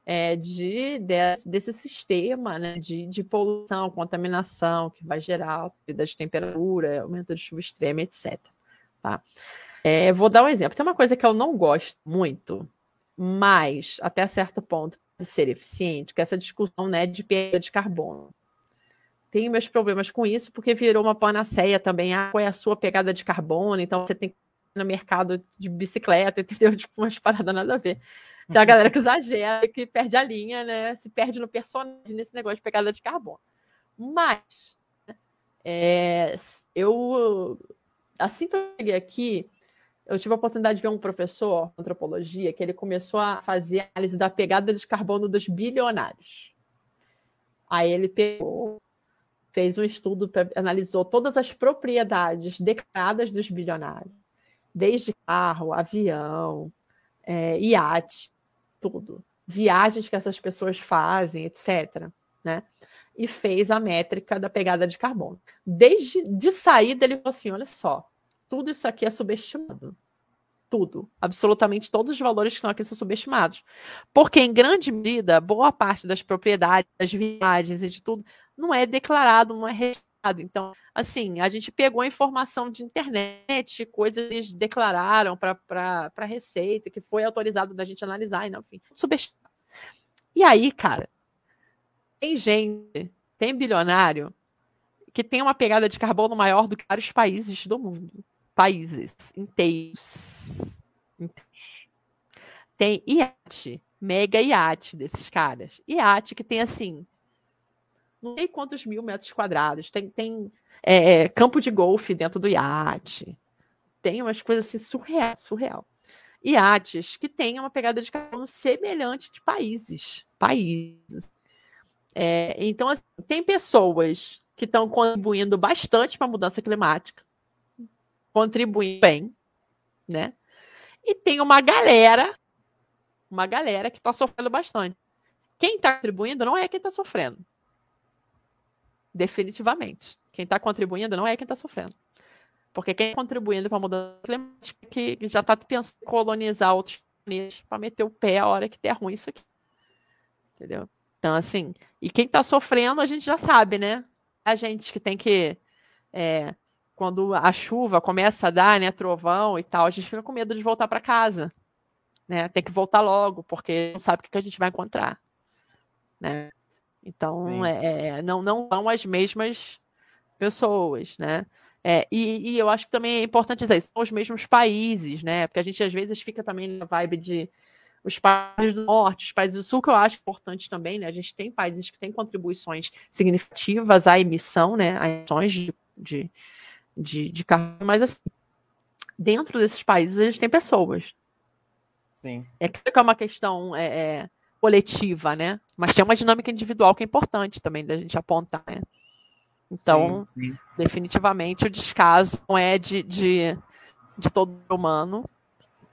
é, de, de, desse sistema né, de, de poluição, contaminação, que vai gerar perda de temperatura, aumento de chuva extrema, etc. Tá? É, vou dar um exemplo. Tem uma coisa que eu não gosto muito, mas até certo ponto de ser eficiente, que é essa discussão né, de perda de carbono. Tenho meus problemas com isso, porque virou uma panaceia também. Ah, qual é a sua pegada de carbono? Então você tem que no mercado de bicicleta, entendeu? Tipo, umas paradas nada a ver. Tem a galera que exagera, que perde a linha, né? Se perde no personagem nesse negócio de pegada de carbono. Mas é, eu assim que eu cheguei aqui, eu tive a oportunidade de ver um professor de antropologia que ele começou a fazer análise da pegada de carbono dos bilionários. Aí ele pegou, fez um estudo, analisou todas as propriedades declaradas dos bilionários, desde carro, avião, é, iate, tudo, viagens que essas pessoas fazem, etc. Né? E fez a métrica da pegada de carbono. Desde de saída ele falou assim, olha só, tudo isso aqui é subestimado. Tudo. Absolutamente todos os valores que estão aqui são subestimados. Porque, em grande medida, boa parte das propriedades, das viagens e de tudo, não é declarado, não é registrado. Então, assim, a gente pegou informação de internet, coisas que eles declararam para a Receita, que foi autorizado da gente analisar, e não, enfim, subestimado. E aí, cara, tem gente, tem bilionário que tem uma pegada de carbono maior do que vários países do mundo países inteiros. Tem iate, mega iate desses caras. Iate que tem assim, não sei quantos mil metros quadrados. Tem, tem é, campo de golfe dentro do iate. Tem umas coisas assim surreal, surreal. Iates que têm uma pegada de carbono semelhante de países. Países. É, então, assim, tem pessoas que estão contribuindo bastante para a mudança climática contribuindo bem, né? E tem uma galera, uma galera que está sofrendo bastante. Quem está contribuindo não é quem está sofrendo. Definitivamente. Quem está contribuindo não é quem está sofrendo. Porque quem está contribuindo para a mudança climática que já está pensando em colonizar outros planetas para meter o pé a hora que der ruim isso aqui. Entendeu? Então, assim, e quem está sofrendo, a gente já sabe, né? A gente que tem que é, quando a chuva começa a dar, né, trovão e tal, a gente fica com medo de voltar para casa, né? Tem que voltar logo, porque não sabe o que a gente vai encontrar, né? Então, é, é, não, não são as mesmas pessoas, né? É, e, e, eu acho que também é importante dizer, são os mesmos países, né? Porque a gente às vezes fica também na vibe de os países do norte, os países do sul, que eu acho importante também, né? A gente tem países que têm contribuições significativas à emissão, né? A emissões de, de, de, de carro, mas assim, dentro desses países a gente tem pessoas. Sim. É que é uma questão é, é, coletiva, né? Mas tem uma dinâmica individual que é importante também da gente apontar, né? Então, sim, sim. definitivamente, o descaso não é de, de, de todo humano.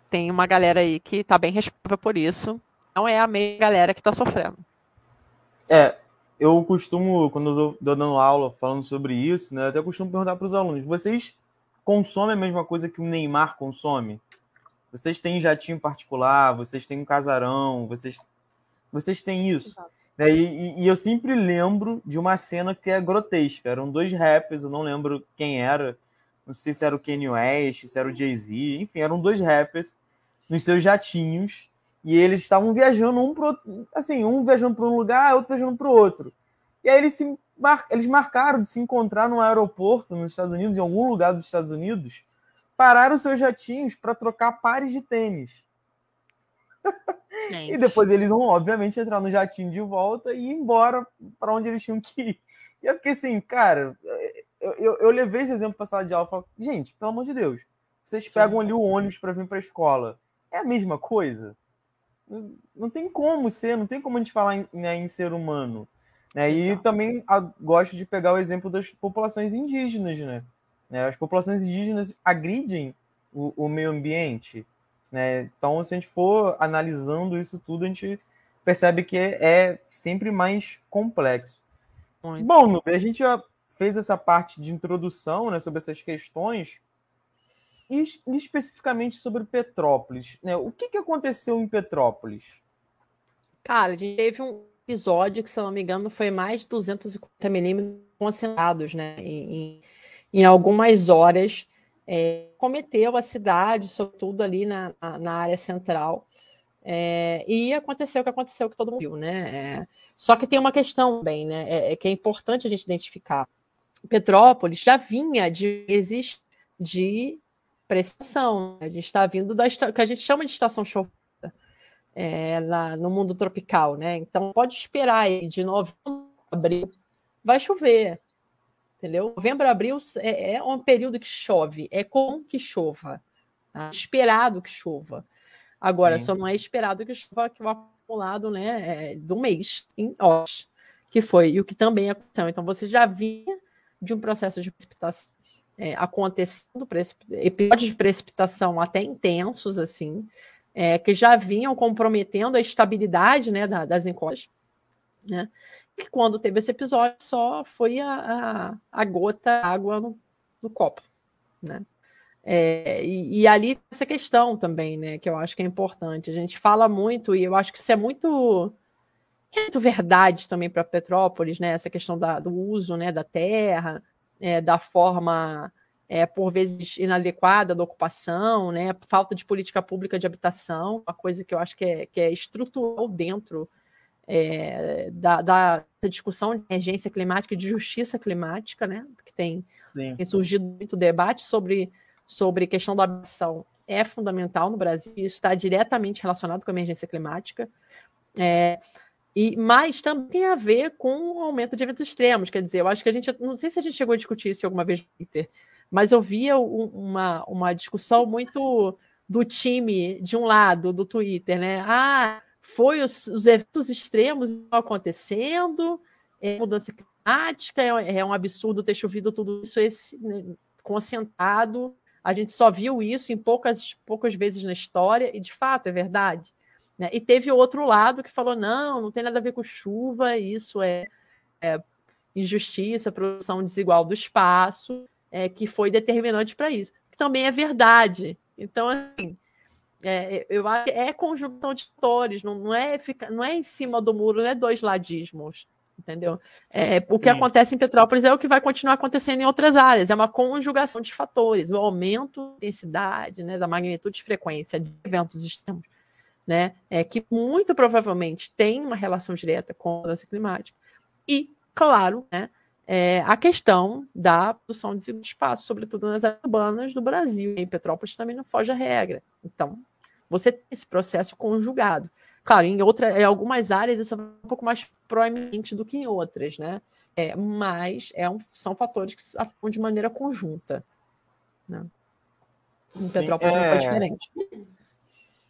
Tem uma galera aí que está bem responsável por isso. Não é a meia galera que está sofrendo. É, eu costumo, quando eu estou dando aula falando sobre isso, né, eu até costumo perguntar para os alunos: vocês consomem a mesma coisa que o Neymar consome? Vocês têm jatinho particular, vocês têm um casarão, vocês, vocês têm isso. Né, e, e, eu sempre lembro de uma cena que é grotesca. Eram dois rappers, eu não lembro quem era. Não sei se era o Kanye West, se era o Jay-Z. Enfim, eram dois rappers nos seus jatinhos. E eles estavam viajando um pro assim, um viajando para um lugar, outro viajando para o outro. E aí eles, se mar... eles marcaram de se encontrar num aeroporto nos Estados Unidos, em algum lugar dos Estados Unidos, pararam seus jatinhos para trocar pares de tênis. e depois eles vão, obviamente, entrar no jatinho de volta e ir embora para onde eles tinham que ir. E eu fiquei assim, cara, eu, eu, eu levei esse exemplo para sala de aula e falei, gente, pelo amor de Deus, vocês pegam ali o ônibus para vir para a escola. É a mesma coisa? Não tem como ser, não tem como a gente falar em, né, em ser humano. Né? E também a, gosto de pegar o exemplo das populações indígenas, né? né? As populações indígenas agridem o, o meio ambiente, né? Então, se a gente for analisando isso tudo, a gente percebe que é, sempre mais complexo. Muito. Bom, Nube, a gente já fez essa parte de introdução né, sobre essas questões, e especificamente sobre Petrópolis. Né? O que, que aconteceu em Petrópolis? Cara, a gente teve um episódio que, se não me engano, foi mais de 250 milímetros concentrados né, em, em algumas horas é, cometeu a cidade, sobretudo ali na, na área central. É, e aconteceu o que aconteceu, que todo mundo viu, né? É, só que tem uma questão bem, né? É, é, que é importante a gente identificar. Petrópolis já vinha de de precipitação. Né? A gente está vindo da que a gente chama de estação chuvosa é, lá no mundo tropical, né? Então pode esperar aí de novembro abril vai chover entendeu? Novembro, abril é, é, um período que chove, é com que chova, tá? esperado que chova. Agora, Sim. só não é esperado que chova que o acumulado, né, é, do mês em horas, que foi, e o que também aconteceu. Então, você já vinha de um processo de precipitação é, acontecendo, episódios de precipitação até intensos, assim, é, que já vinham comprometendo a estabilidade né, da, das encostas, né? Que quando teve esse episódio só foi a, a, a gota água no, no copo, né? É, e, e, ali essa questão também, né, que eu acho que é importante. A gente fala muito, e eu acho que isso é muito, é muito verdade também para Petrópolis, né, essa questão da, do uso né, da terra, é, da forma, é, por vezes, inadequada da ocupação, né, falta de política pública de habitação, uma coisa que eu acho que é, que é estrutural dentro é, da, da, discussão de emergência climática e de justiça climática, né? Que tem, tem, surgido muito debate sobre, sobre questão da habitação. É fundamental no Brasil, isso está diretamente relacionado com a emergência climática. É, e, mas também tem a ver com o aumento de eventos extremos. Quer dizer, eu acho que a gente. Não sei se a gente chegou a discutir isso alguma vez no Twitter, mas eu via um, uma, uma discussão muito do time de um lado do Twitter, né? Ah, foi os, os eventos extremos acontecendo, é, mudança climática, é, é, um absurdo ter chovido tudo isso esse, né, concentrado. A gente só viu isso em poucas, poucas vezes na história, e de fato é verdade. Né? E teve outro lado que falou: não, não tem nada a ver com chuva, isso é, é injustiça, produção desigual do espaço, é, que foi determinante para isso. Também é verdade. Então, assim, é, eu acho que é conjunção de atores, não, não, é ficar, não é em cima do muro, não é dois ladismos, entendeu? É, o que Sim. acontece em Petrópolis é o que vai continuar acontecendo em outras áreas, é uma conjugação de fatores, o aumento da intensidade, né, da magnitude e frequência de eventos extremos, né, é, que muito provavelmente tem uma relação direta com a mudança climática. E, claro, né, é, a questão da produção de espaço, sobretudo nas áreas urbanas do Brasil. E em Petrópolis também não foge a regra. Então, você tem esse processo conjugado. Claro, em, outra, em algumas áreas isso é um pouco mais proeminente do que em outras, né? É, mas é um, são fatores que atuam de maneira conjunta. Né? Em Petrópolis Sim, é... não foi diferente.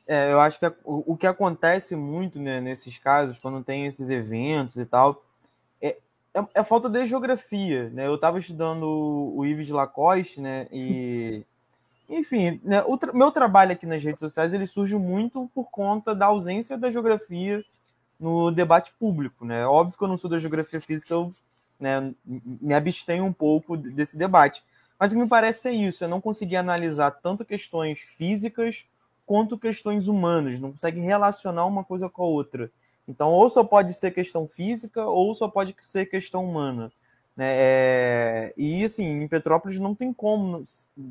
É, eu acho que o, o, que acontece muito né, nesses casos, quando tem esses eventos e tal, é, é, é falta de geografia. Né? Eu estava estudando o Yves Lacoste, né? E, enfim, né, o tra meu trabalho aqui nas redes sociais ele surge muito por conta da ausência da geografia no debate público. Né? Óbvio que eu não sou da geografia física, eu né, me abstenho um pouco desse debate. Mas o que me parece é isso, é não conseguir analisar tanto questões físicas quanto questões humanas, não consegue relacionar uma coisa com a outra. Então, ou só pode ser questão física, ou só pode ser questão humana. Né? É... E, assim, em Petrópolis não tem como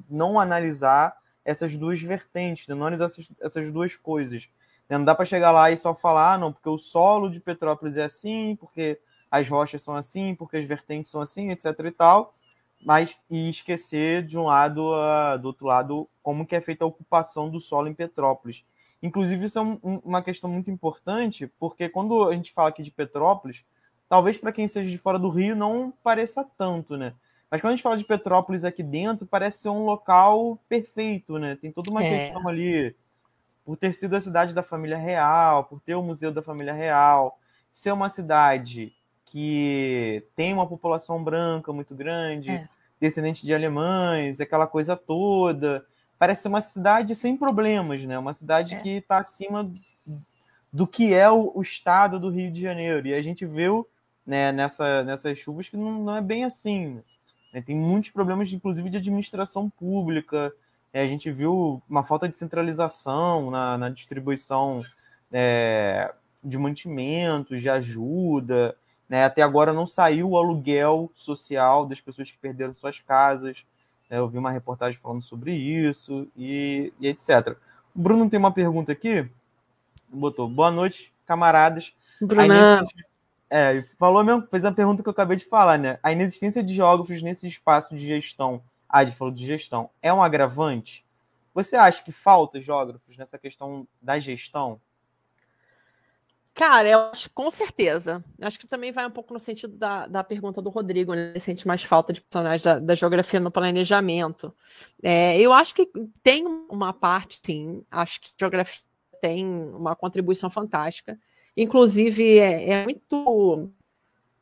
não analisar essas duas vertentes, né? não analisar essas, essas duas coisas. Né? Não dá para chegar lá e só falar, ah, não, porque o solo de Petrópolis é assim, porque as rochas são assim, porque as vertentes são assim, etc e tal mas e esquecer de um lado, uh, do outro lado, como que é feita a ocupação do solo em Petrópolis. Inclusive, isso é um, uma questão muito importante, porque quando a gente fala aqui de Petrópolis, talvez para quem seja de fora do Rio não pareça tanto, né? Mas quando a gente fala de Petrópolis aqui dentro, parece ser um local perfeito, né? Tem toda uma é. questão ali, por ter sido a cidade da família real, por ter o Museu da Família Real, ser uma cidade que tem uma população branca muito grande, é. descendente de alemães, aquela coisa toda. Parece uma cidade sem problemas, né? Uma cidade é. que está acima do que é o, o, estado do Rio de Janeiro. E a gente viu né, nessa, nessas chuvas que não, não é bem assim. Né? Tem muitos problemas, inclusive, de administração pública. É, a gente viu uma falta de centralização na, na distribuição é, de mantimentos, de ajuda. Né? Até agora não saiu o aluguel social das pessoas que perderam suas casas. Né? Eu vi uma reportagem falando sobre isso e, e etc. O Bruno tem uma pergunta aqui. Botou, boa noite, camaradas. Bruno. É, falou mesmo, fez a pergunta que eu acabei de falar, né? A inexistência de geógrafos nesse espaço de gestão, ah, ele falou de gestão, é um agravante? Você acha que falta geógrafos nessa questão da gestão? Cara, eu acho com certeza. Acho que também vai um pouco no sentido da, da pergunta do Rodrigo, né? Sente mais falta de personagens da, da geografia no planejamento. É, eu acho que tem uma parte, sim. Acho que a geografia tem uma contribuição fantástica. Inclusive, é, é muito.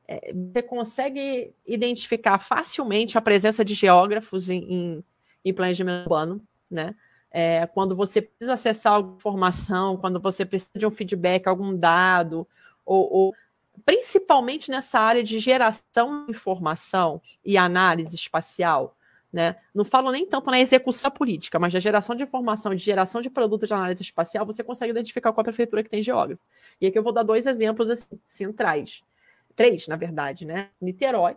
É, você consegue identificar facilmente a presença de geógrafos em, em, em planejamento urbano, né? É, quando você precisa acessar alguma informação, quando você precisa de um feedback, algum dado, ou, ou principalmente nessa área de geração de informação e análise espacial. Né? Não falo nem tanto na execução política, mas na geração de informação, de geração de produtos de análise espacial, você consegue identificar qual a prefeitura que tem geógrafo. E aqui eu vou dar dois exemplos assim, centrais. Três, na verdade, né? Niterói,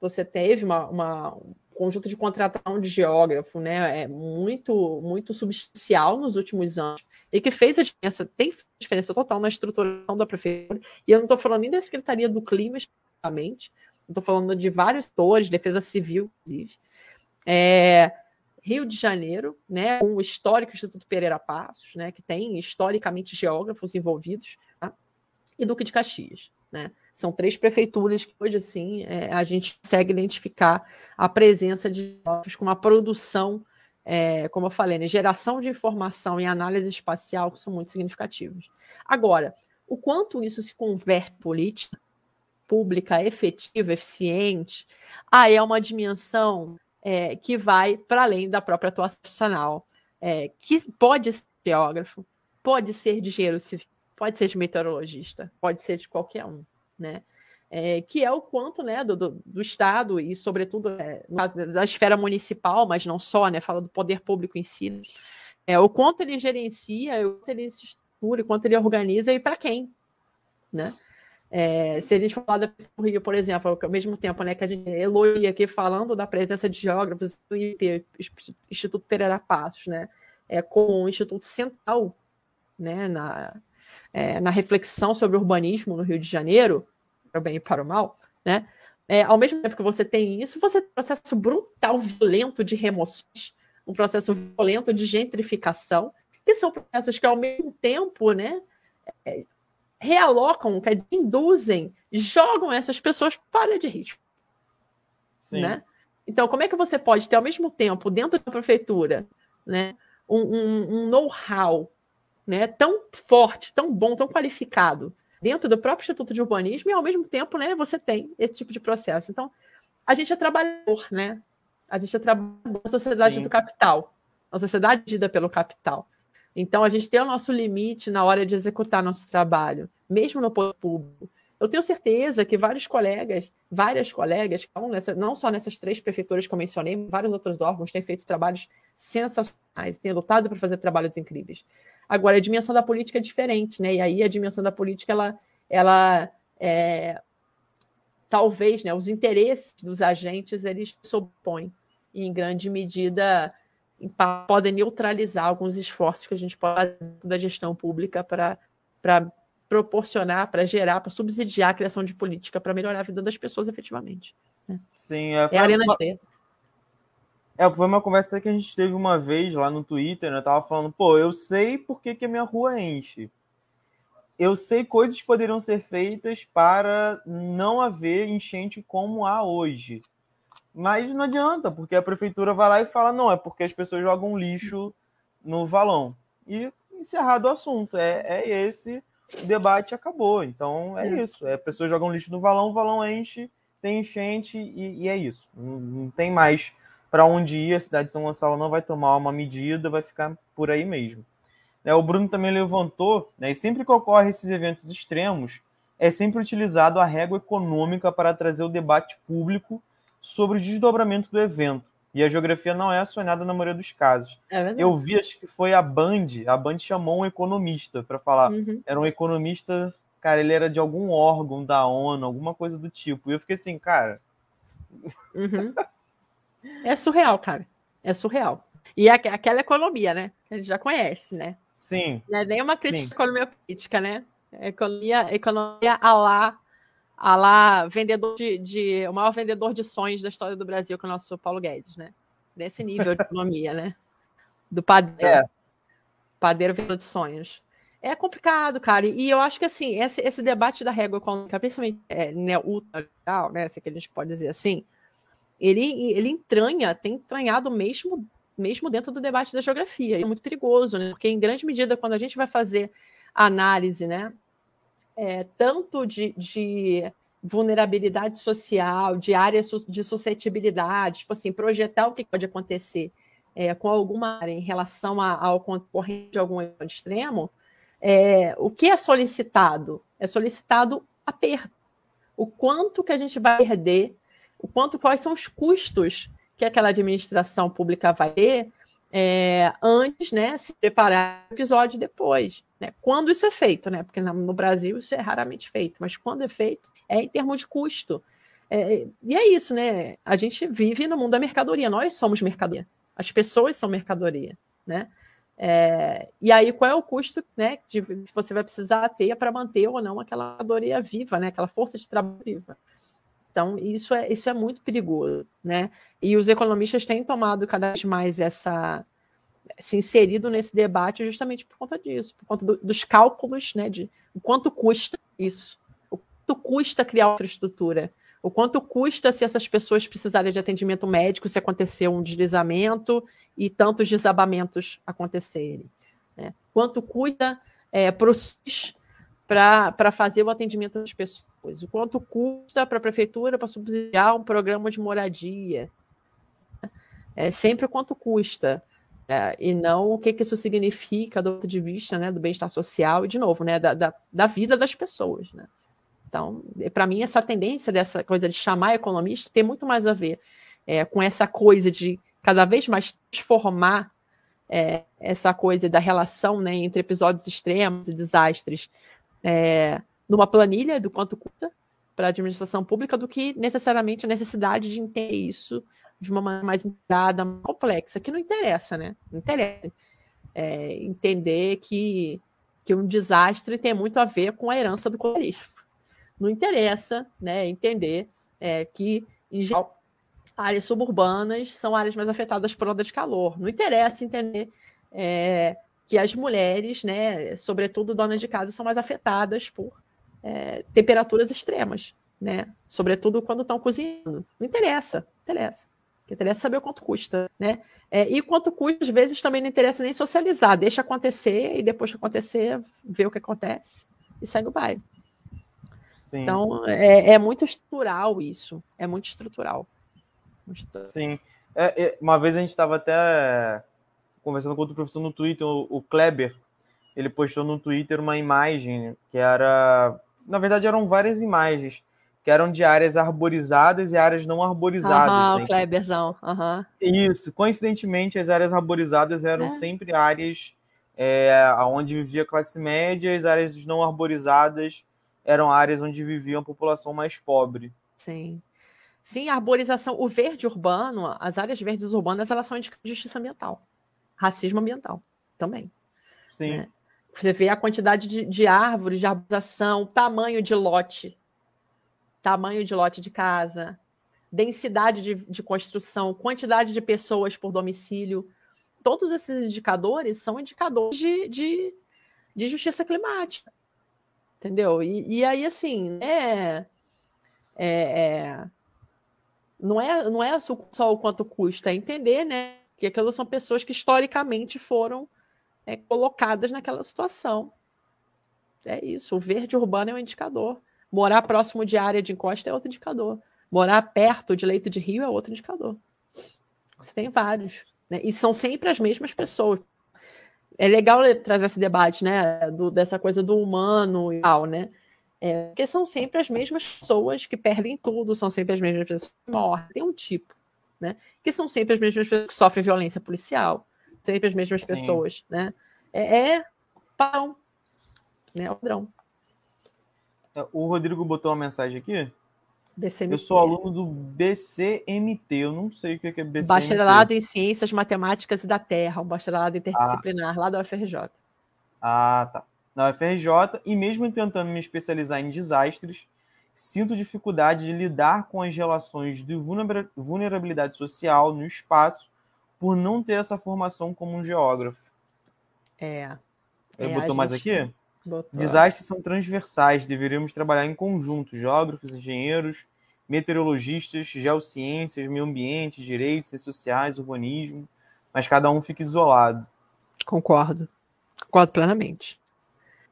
você teve uma, uma, conjunto de contratação de geógrafo, né, é muito muito substancial nos últimos anos e que fez a diferença, tem diferença total na estruturação da prefeitura. E eu não estou falando nem da Secretaria do Clima especificamente, estou falando de vários setores, defesa civil, inclusive. É, Rio de Janeiro, né, com o histórico Instituto Pereira Passos, né, que tem historicamente geógrafos envolvidos, tá? e Duque de Caxias, né? São três prefeituras que hoje, assim, é, a gente consegue identificar a presença de jovens com uma produção, é, como eu falei, né, geração de informação e análise espacial que são muito significativos. Agora, o quanto isso se converte em política pública efetiva, eficiente, aí é uma dimensão é, que vai para além da própria atuação profissional, é, que pode ser geógrafo, pode ser de engenheiro civil, pode ser de meteorologista, pode ser de qualquer um né? É, que é o quanto né, do, do, do Estado e, sobretudo, é, no caso da esfera municipal, mas não só, né, fala do poder público em si, é, o quanto ele gerencia, o quanto ele se estrutura, o quanto ele organiza e para quem. Né? É, se a gente falar da Rio, por exemplo, ao mesmo tempo né, que a gente elogia aqui falando da presença de geógrafos do IP, Instituto Pereira Passos, né, é, com o Instituto Central né, na, é, na reflexão sobre urbanismo no Rio de Janeiro, para o bem e para o mal, né? é, ao mesmo tempo que você tem isso, você tem um processo brutal, violento de remoções, um processo violento de gentrificação, que são processos que, ao mesmo tempo, né, é, realocam, quer dizer, induzem, jogam essas pessoas para de risco. Né? Então, como é que você pode ter, ao mesmo tempo, dentro da prefeitura, né, um, um, um know-how né, tão forte, tão bom, tão qualificado, dentro do próprio Instituto de Urbanismo, e ao mesmo tempo né, você tem esse tipo de processo. Então, a gente é trabalhador, né? A gente é trabalhador na sociedade Sim. do capital, a sociedade dita pelo capital. Então, a gente tem o nosso limite na hora de executar nosso trabalho, mesmo no poder público. Eu tenho certeza que vários colegas, várias colegas, não só nessas três prefeituras que eu mencionei, vários outros órgãos têm feito trabalhos sensacionais, têm lutado para fazer trabalhos incríveis. Agora, a dimensão da política é diferente, né? E aí a dimensão da política, ela, ela é, talvez, né, os interesses dos agentes, eles se opõem e, em grande medida, podem neutralizar alguns esforços que a gente pode fazer da gestão pública para proporcionar, para gerar, para subsidiar a criação de política para melhorar a vida das pessoas efetivamente. Né? Sim, é, é a arena uma... de É, foi uma conversa que a gente teve uma vez lá no Twitter, né? Eu tava falando, pô, eu sei por que, que a minha rua enche. Eu sei coisas que poderiam ser feitas para não haver enchente como há hoje. Mas não adianta, porque a prefeitura vai lá e fala, não, é porque as pessoas jogam lixo no valão. E encerrado o assunto. É, é esse o debate acabou. Então é, é. isso. É, pessoas jogam lixo no valão, o valão enche, tem enchente e, e é isso. Não, não tem mais para onde ir. A cidade de São Gonçalo não vai tomar uma medida, vai ficar por aí mesmo. É, o Bruno também levantou, né, e sempre que ocorrem esses eventos extremos, é sempre utilizado a régua econômica para trazer o debate público sobre o desdobramento do evento. E a geografia não é acionada na maioria dos casos. É eu vi, acho que foi a Band, a Band chamou um economista para falar. Uhum. Era um economista, cara, ele era de algum órgão da ONU, alguma coisa do tipo. E eu fiquei assim, cara. Uhum. É surreal, cara. É surreal. E é aquela economia, né? Que a gente já conhece, né? Sim. Não é nem uma crítica à economia política, né? Economia, economia a lá a lá vendedor de, de, o maior vendedor de sonhos da história do Brasil, que é o nosso Paulo Guedes, né? Desse nível de economia, né? Do padeiro. É. Padeiro vendedor de sonhos. É complicado, cara. E eu acho que assim, esse, esse debate da régua econômica, principalmente é, né, ultra, né? Se que a gente pode dizer assim, ele, ele entranha, tem entranhado mesmo, mesmo dentro do debate da geografia. E é muito perigoso, né? Porque, em grande medida, quando a gente vai fazer análise, né? É, tanto de, de, vulnerabilidade social, de áreas de suscetibilidade, tipo assim, projetar o que pode acontecer é, com alguma área em relação ao concorrente de algum extremo, é, o que é solicitado? É solicitado a perda. O quanto que a gente vai perder, o quanto, quais são os custos que aquela administração pública vai ter é, antes, né, se preparar o episódio depois. Né? Quando isso é feito, né? Porque no Brasil isso é raramente feito, mas quando é feito, é em termos de custo. É, e é isso, né? A gente vive no mundo da mercadoria, nós somos mercadoria, as pessoas são mercadoria, né? É, e aí, qual é o custo né, que você vai precisar ter para manter ou não aquela mercadoria viva, né, aquela força de trabalho viva? Então, isso é, isso é muito perigoso, né? E os economistas têm tomado cada vez mais essa se inserido nesse debate justamente por conta disso, por conta do, dos cálculos, né, de o quanto custa isso, o quanto custa criar infraestrutura, o quanto custa se essas pessoas precisarem de atendimento médico, se acontecer um deslizamento e tantos desabamentos acontecerem, né? Quanto custa é, SUS para fazer o atendimento das pessoas o quanto custa para a prefeitura para subsidiar um programa de moradia. É sempre quanto custa. É, e não o que, que, isso significa do ponto de vista né, do bem-estar social e, de novo, né, da, da, da vida das pessoas. Né? Então, para mim, essa tendência dessa coisa de chamar economista tem muito mais a ver é, com essa coisa de cada vez mais transformar é, essa coisa da relação né, entre episódios extremos e desastres é, numa planilha do quanto custa para a administração pública do que necessariamente a necessidade de entender isso de uma maneira mais integrada, mais complexa, que não interessa, né? Não interessa. É, entender que, que um desastre tem muito a ver com a herança do colonialismo. Não interessa né, entender é, que, em geral, áreas suburbanas são áreas mais afetadas por onda de calor. Não interessa entender é, que as mulheres, né, sobretudo donas de casa, são mais afetadas por é, temperaturas extremas, né? Sobretudo quando estão cozinhando. Não interessa, não interessa. O que interessa é saber o quanto custa, né? É, e quanto custa, às vezes, também não interessa nem socializar. Deixa acontecer e depois que acontecer, vê o que acontece e segue o baile. Sim. Então, é, é, muito estrutural isso. É muito estrutural. Muito estrutural. Sim. É, é uma vez a gente estava até conversando com outro professor no Twitter, o, o Kleber. Ele postou no Twitter uma imagem que era. Na verdade, eram várias imagens que eram de áreas arborizadas e áreas não arborizadas. Ah, né? o Kleberzão. Uhum. Isso. Coincidentemente, as áreas arborizadas eram é. sempre áreas é, onde vivia a classe média, as áreas não arborizadas eram áreas onde vivia a população mais pobre. Sim. Sim, a arborização, o verde urbano, as áreas verdes urbanas, elas são de justiça ambiental, racismo ambiental também. Sim. Né? Você vê a quantidade de, de árvores, de arborização, tamanho de lote, tamanho de lote de casa, densidade de, de construção, quantidade de pessoas por domicílio. Todos esses indicadores são indicadores de, de, de justiça climática. Entendeu? E, e aí, assim, é, é, é, não, é, não é só o quanto custa, é entender né, que aquelas são pessoas que historicamente foram é, colocadas naquela situação. É isso. O verde urbano é um indicador. Morar próximo de área de encosta é outro indicador. Morar perto de leito de rio é outro indicador. Você tem vários. Né? E são sempre as mesmas pessoas. É legal trazer esse debate, né? Do, dessa coisa do humano e tal, né? É, porque são sempre as mesmas pessoas que perdem tudo, são sempre as mesmas pessoas que morrem. Tem um tipo, né? Que são sempre as mesmas pessoas que sofrem violência policial, sempre as mesmas pessoas, Sim. né? É, é padrão, né? É o padrão. O Rodrigo botou uma mensagem aqui. BCMT. Eu sou aluno do BCMT, eu não sei o que é BCMT. Bacharelado em Ciências Matemáticas e da Terra, um bacharelado interdisciplinar ah. lá da UFRJ. Ah, tá. Na UFRJ, e mesmo tentando me especializar em desastres, sinto dificuldade de lidar com as relações de vulnerabilidade social no espaço por não ter essa formação como um geógrafo. É. É, botou mais aqui? Botou. Desastres são transversais, deveríamos trabalhar em conjunto, geógrafos, engenheiros, meteorologistas, geociências, meio ambiente, direitos sociais, urbanismo, mas cada um fica isolado. Concordo. Concordo plenamente.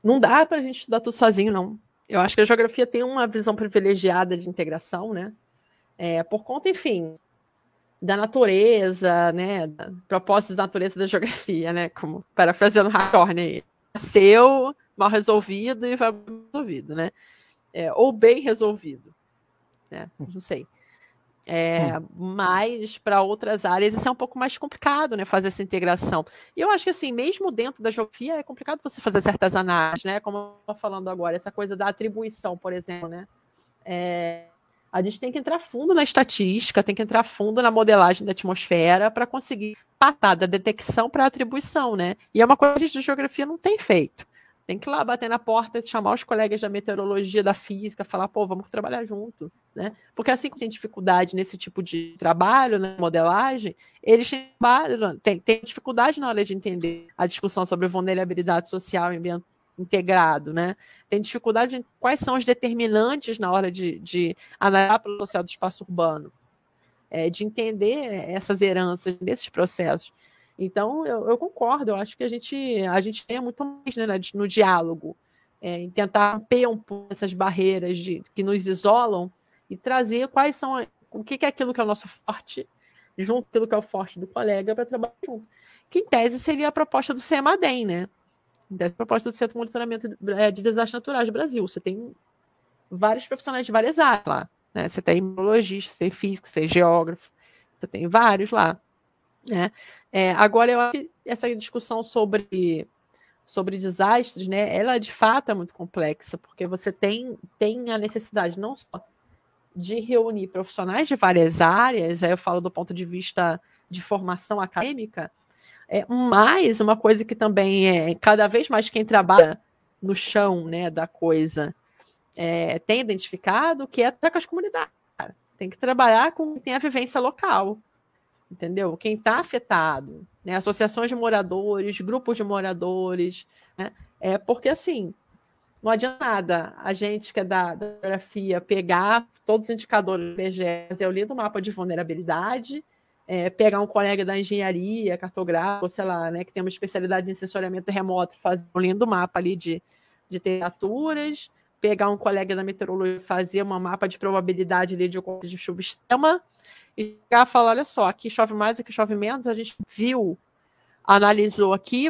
Não dá para a gente estudar tudo sozinho, não. Eu acho que a geografia tem uma visão privilegiada de integração, né? É, por conta, enfim, da natureza, né? Propósitos da natureza da geografia, né? Como parafraseando Hawthorne aí. Nasceu mal resolvido e vai resolvido, né? É, ou bem resolvido, né? Não sei. É, hum. Mas para outras áreas isso é um pouco mais complicado, né? Fazer essa integração. E eu acho que assim, mesmo dentro da geografia, é complicado você fazer certas análises, né? Como eu estou falando agora, essa coisa da atribuição, por exemplo, né? É, a gente tem que entrar fundo na estatística, tem que entrar fundo na modelagem da atmosfera para conseguir passar da detecção para atribuição, né? E é uma coisa que a gente de geografia não tem feito. Tem que ir lá bater na porta, chamar os colegas da meteorologia, da física, falar, pô, vamos trabalhar junto, né? Porque assim que tem dificuldade nesse tipo de trabalho, né, modelagem, eles têm, têm, têm dificuldade na hora de entender a discussão sobre vulnerabilidade social e ambiental integrado, né? Tem dificuldade em quais são os determinantes na hora de, de analisar o social do espaço urbano, é, de entender essas heranças desses processos. Então, eu, eu, concordo, eu acho que a gente, a gente tem muito mais né, no diálogo, é, em tentar romper um pouco essas barreiras de, que nos isolam e trazer quais são, o que, é aquilo que é o nosso forte, junto com aquilo que é o forte do colega, para trabalhar junto. Que em tese seria a proposta do CEMADEM, né? A proposta do Centro de Monitoramento é, de Desastres Naturais do Brasil. Você tem vários profissionais de várias áreas lá. Né? Você tem imunologista, você tem físico, você tem geógrafo, você tem vários lá. Né? É, agora, eu acho que essa discussão sobre, sobre desastres, né, ela de fato é muito complexa, porque você tem, tem a necessidade não só de reunir profissionais de várias áreas, aí eu falo do ponto de vista de formação acadêmica, é, mas uma coisa que também é cada vez mais quem trabalha no chão né, da coisa é, tem identificado que é com as comunidades. tem que trabalhar com quem tem a vivência local, entendeu? Quem está afetado, né? Associações de moradores, grupos de moradores, né? É porque assim, não adianta nada a gente que é da, da geografia pegar todos os indicadores do IBGE, eu li do mapa de vulnerabilidade, é, pegar um colega da engenharia, cartográfico, sei lá, né, que tem uma especialidade em sensoriamento remoto, fazer um lindo mapa ali de, de temperaturas, pegar um colega da meteorologia fazer um mapa de probabilidade ali de ocorrência de chuva extrema, e chegar falar, olha só, aqui chove mais, aqui chove menos, a gente viu, analisou aqui,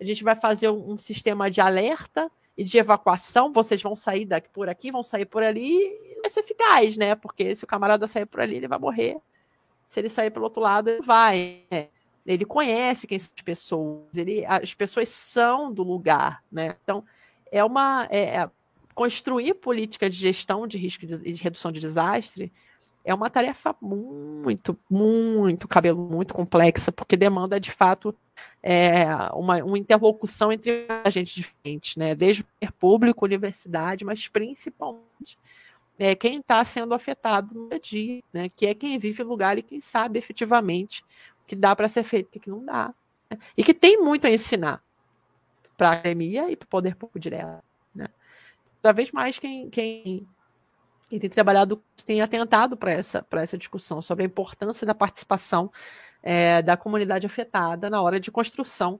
a gente vai fazer um sistema de alerta, e de evacuação, vocês vão sair daqui por aqui, vão sair por ali, e vai ser eficaz, né? Porque se o camarada sair por ali, ele vai morrer. Se ele sair pelo outro lado, ele vai. Né? Ele conhece quem são as pessoas, ele, as pessoas são do lugar, né? Então, é uma. É, é, construir política de gestão de risco de, de redução de desastre é uma tarefa muito, muito cabelo, muito complexa, porque demanda de fato é, uma, uma, interlocução entre agentes diferentes, né? Desde o público, universidade, mas principalmente é, quem está sendo afetado no dia a dia, né? Que é quem vive o lugar e quem sabe efetivamente o que dá para ser feito e o que não dá. Né? E que tem muito a ensinar para a academia e para o poder público direto. Né? Cada vez mais quem, quem e tem trabalhado, tem atentado para essa, essa discussão sobre a importância da participação é, da comunidade afetada na hora de construção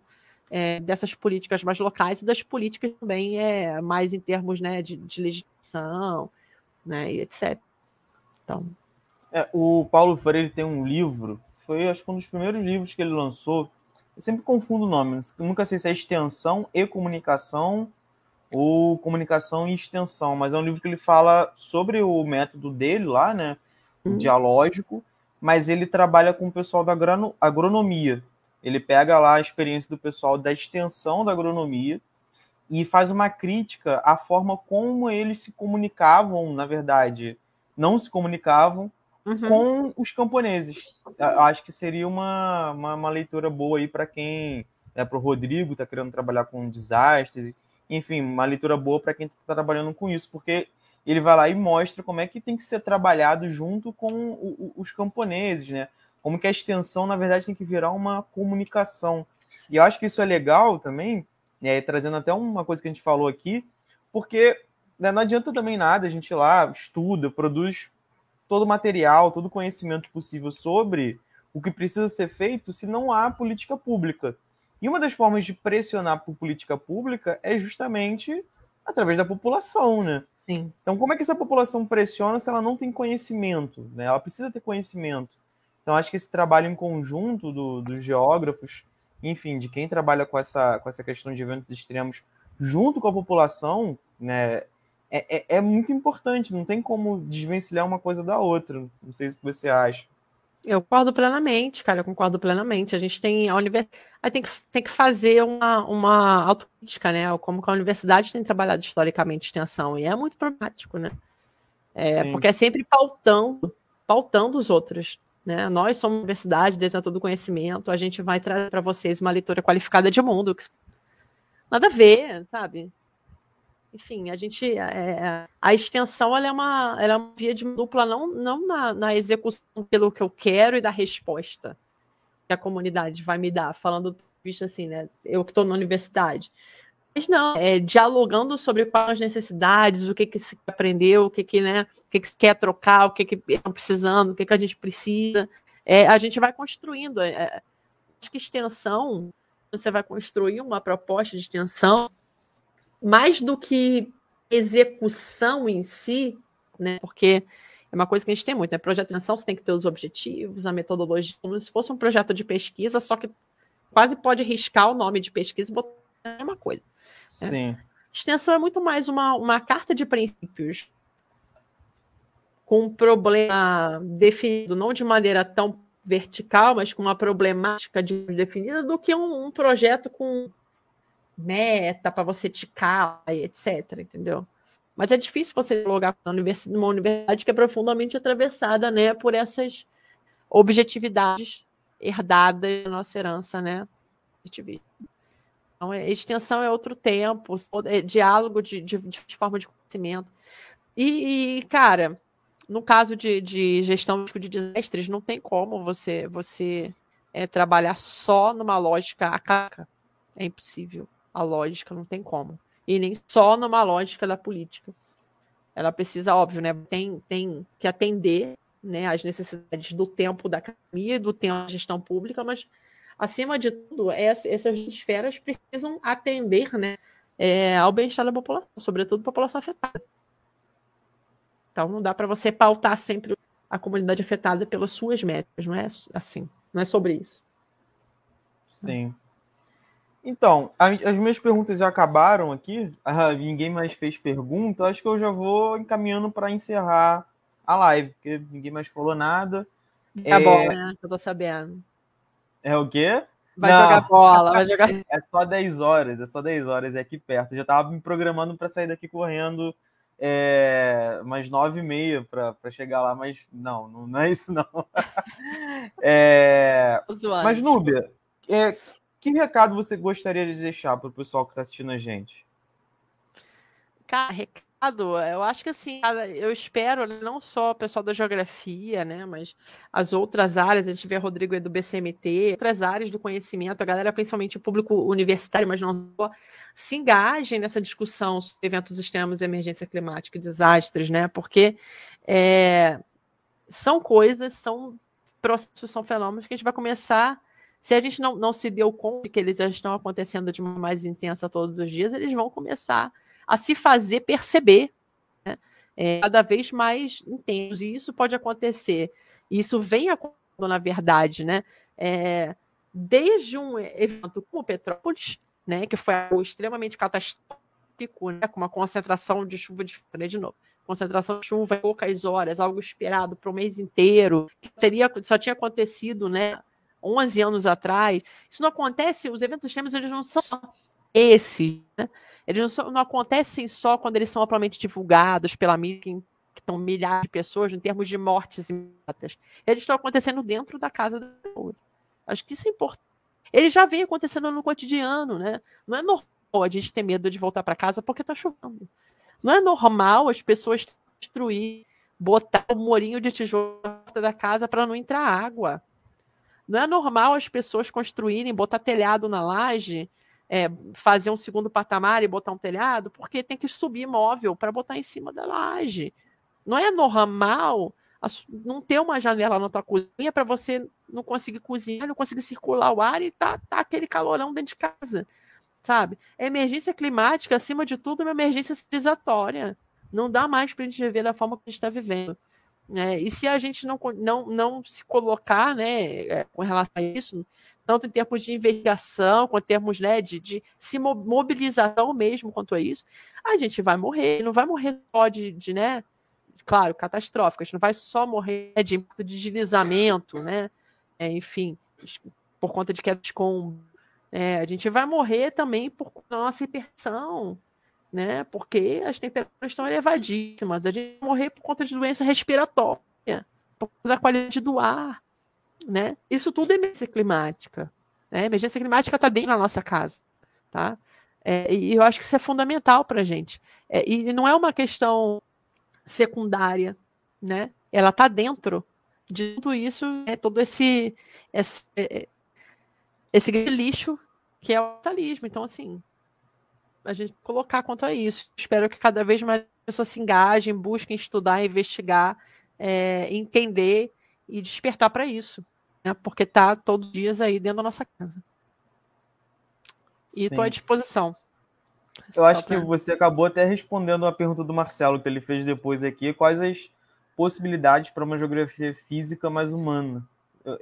é, dessas políticas mais locais e das políticas também é, mais em termos né, de, de legislação né, e etc. Então. É, o Paulo Freire tem um livro, foi acho que um dos primeiros livros que ele lançou. Eu sempre confundo o nome, nunca sei se é extensão e comunicação ou Comunicação e Extensão, mas é um livro que ele fala sobre o método dele lá, né? Uhum. Dialógico, mas ele trabalha com o pessoal da agronomia. Ele pega lá a experiência do pessoal da extensão da agronomia e faz uma crítica à forma como eles se comunicavam, na verdade, não se comunicavam uhum. com os camponeses. Acho que seria uma, uma, uma leitura boa aí para quem, é para o Rodrigo, está querendo trabalhar com desastres enfim, uma leitura boa para quem está trabalhando com isso, porque ele vai lá e mostra como é que tem que ser trabalhado junto com o, os camponeses, né? Como que a extensão, na verdade, tem que virar uma comunicação. E eu acho que isso é legal também, né, trazendo até uma coisa que a gente falou aqui, porque né, não adianta também nada a gente ir lá, estuda, produz todo o material, todo o conhecimento possível sobre o que precisa ser feito se não há política pública. E uma das formas de pressionar por política pública é justamente através da população, né? Sim. Então, como é que essa população pressiona se ela não tem conhecimento? Né? Ela precisa ter conhecimento. Então, acho que esse trabalho em conjunto do, dos geógrafos, enfim, de quem trabalha com essa, com essa questão de eventos extremos, junto com a população, né, é, é, é muito importante. Não tem como desvencilhar uma coisa da outra. Não sei o que você acha. Eu concordo plenamente, cara, eu concordo plenamente. A gente tem a universidade tem que, tem que fazer uma, uma autocrítica, né? Como que a universidade tem trabalhado historicamente extensão, e é muito problemático, né? É, porque é sempre pautando, pautando os outros. Né? Nós somos universidade, detentor do conhecimento, a gente vai trazer para vocês uma leitura qualificada de mundo. Nada a ver, sabe? enfim, a gente. É, é, a extensão ela é, uma, ela é uma via de dupla, não, não na, na execução pelo que eu quero e da resposta que a comunidade vai me dar, falando visto assim, né? Eu que estou na universidade. Mas não, é dialogando sobre quais as necessidades, o que, que se aprendeu, o que, que, né, o que, que se quer trocar, o que, que estão precisando, o que, que a gente precisa. É, a gente vai construindo. É, é acho que extensão, você vai construir uma proposta de extensão mais do que execução em si, né? Porque é uma coisa que a gente tem muito, né? Projeto de atenção, você tem que ter os objetivos, a metodologia, como se fosse um projeto de pesquisa, só que quase pode riscar o nome de pesquisa e botar a mesma coisa. Né? Sim. Extensão é muito mais uma, uma carta de princípios com um problema definido, não de maneira tão vertical, mas com uma problemática definida, do que um, um projeto com meta para você ticar, etc, entendeu? Mas é difícil você dialogar com uma universidade que é profundamente atravessada, né, por essas objetividades herdadas da nossa herança, né? Então, é, extensão é outro tempo, é diálogo de, de, de, forma de conhecimento. E, e, cara, no caso de, de gestão de desastres, não tem como você você é, trabalhar só numa lógica acaca. É impossível. A lógica não tem como. E nem só numa lógica da política. Ela precisa, óbvio, né? Tem, tem que atender né, as necessidades do tempo da academia do tempo da gestão pública, mas acima de tudo, essas esferas precisam atender né, é, ao bem-estar da população, sobretudo a população afetada. Então não dá para você pautar sempre a comunidade afetada pelas suas metas, não é assim, não é sobre isso. Sim. Então, as minhas perguntas já acabaram aqui, ah, ninguém mais fez pergunta, acho que eu já vou encaminhando para encerrar a live, porque ninguém mais falou nada. Tá é... bom, né? Eu tô sabendo. É o quê? Vai Não. jogar bola, vai jogar. É só 10 horas, é só 10 horas, é aqui perto. Eu já tava me programando para sair daqui correndo é, umas 9 e meia para chegar lá, mas não, não é isso não. é, mas, Núbia, é, que recado você gostaria de deixar para o pessoal que está assistindo a gente? Cara, recado eu acho que assim, eu espero né, não só o pessoal da geografia, né, mas as outras áreas, a gente vê Rodrigo do BCMT, outras áreas do conhecimento, a galera, principalmente o público universitário, mas não só, se engajem nessa discussão sobre eventos extremos, emergência climática e desastres, né, porque é, são coisas, são processos, são fenômenos que a gente vai começar se a gente não, não se deu conta que eles já estão acontecendo de uma mais intensa todos os dias, eles vão começar a se fazer perceber né? é, cada vez mais intensos. E isso pode acontecer. Isso vem acontecendo, na verdade, né? É, desde um evento como Petrópolis, né, que foi algo extremamente catastrófico, né, com uma concentração de chuva de, né, de novo, concentração de chuva em poucas horas, algo esperado para o mês inteiro, que teria, só tinha acontecido, né, 11 anos atrás. Isso não acontece, os eventos extremos eles não são esses, né? Eles não, não, acontecem só quando eles são amplamente divulgados pela mídia, que estão milhares de pessoas, em termos de mortes imediatas. Eles estão acontecendo dentro da casa da pessoa. Acho que isso é importante. Ele já vem acontecendo no cotidiano, né? Não é normal a gente ter medo de voltar para casa porque está chovendo. Não é normal as pessoas destruir, botar o um morinho de tijolo na porta da casa para não entrar água. Não é normal as pessoas construírem, botar telhado na laje é, fazer um segundo patamar e botar um telhado, porque tem que subir móvel para botar em cima da laje. Não é normal não ter uma janela na tua cozinha para você não conseguir cozinhar, não conseguir circular o ar e tá, tá aquele calorão dentro de casa, sabe? A emergência climática, acima de tudo, é uma emergência civilizatória. Não dá mais para a gente viver da forma que a gente está vivendo. Né? E se a gente não, não, não se colocar né, é, com relação a isso, tanto em termos de investigação, quanto em termos né, de, de se mobilização mesmo quanto a isso, a gente vai morrer. Não vai morrer só de, de né, claro, catastrófico. A gente não vai só morrer de de deslizamento, né? É, enfim, por conta de queda de combo. É, a gente vai morrer também por nossa hipertensão, né? Porque as temperaturas estão elevadíssimas. A gente vai morrer por conta de doença respiratória, por causa da qualidade do ar, né? Isso tudo é emergência climática. Né? Emergência climática está dentro da nossa casa, tá? É, e eu acho que isso é fundamental para a gente. É, e não é uma questão secundária, né? Ela está dentro de tudo isso, é todo esse esse, é, esse lixo que é o capitalismo. Então, assim, a gente colocar quanto a isso. Espero que cada vez mais pessoas se engajem, busquem estudar, investigar, é, entender e despertar para isso. Né? Porque tá todos os dias aí dentro da nossa casa. E estou à disposição. Eu acho pra... que você acabou até respondendo a pergunta do Marcelo que ele fez depois aqui. Quais as possibilidades para uma geografia física mais humana? Eu,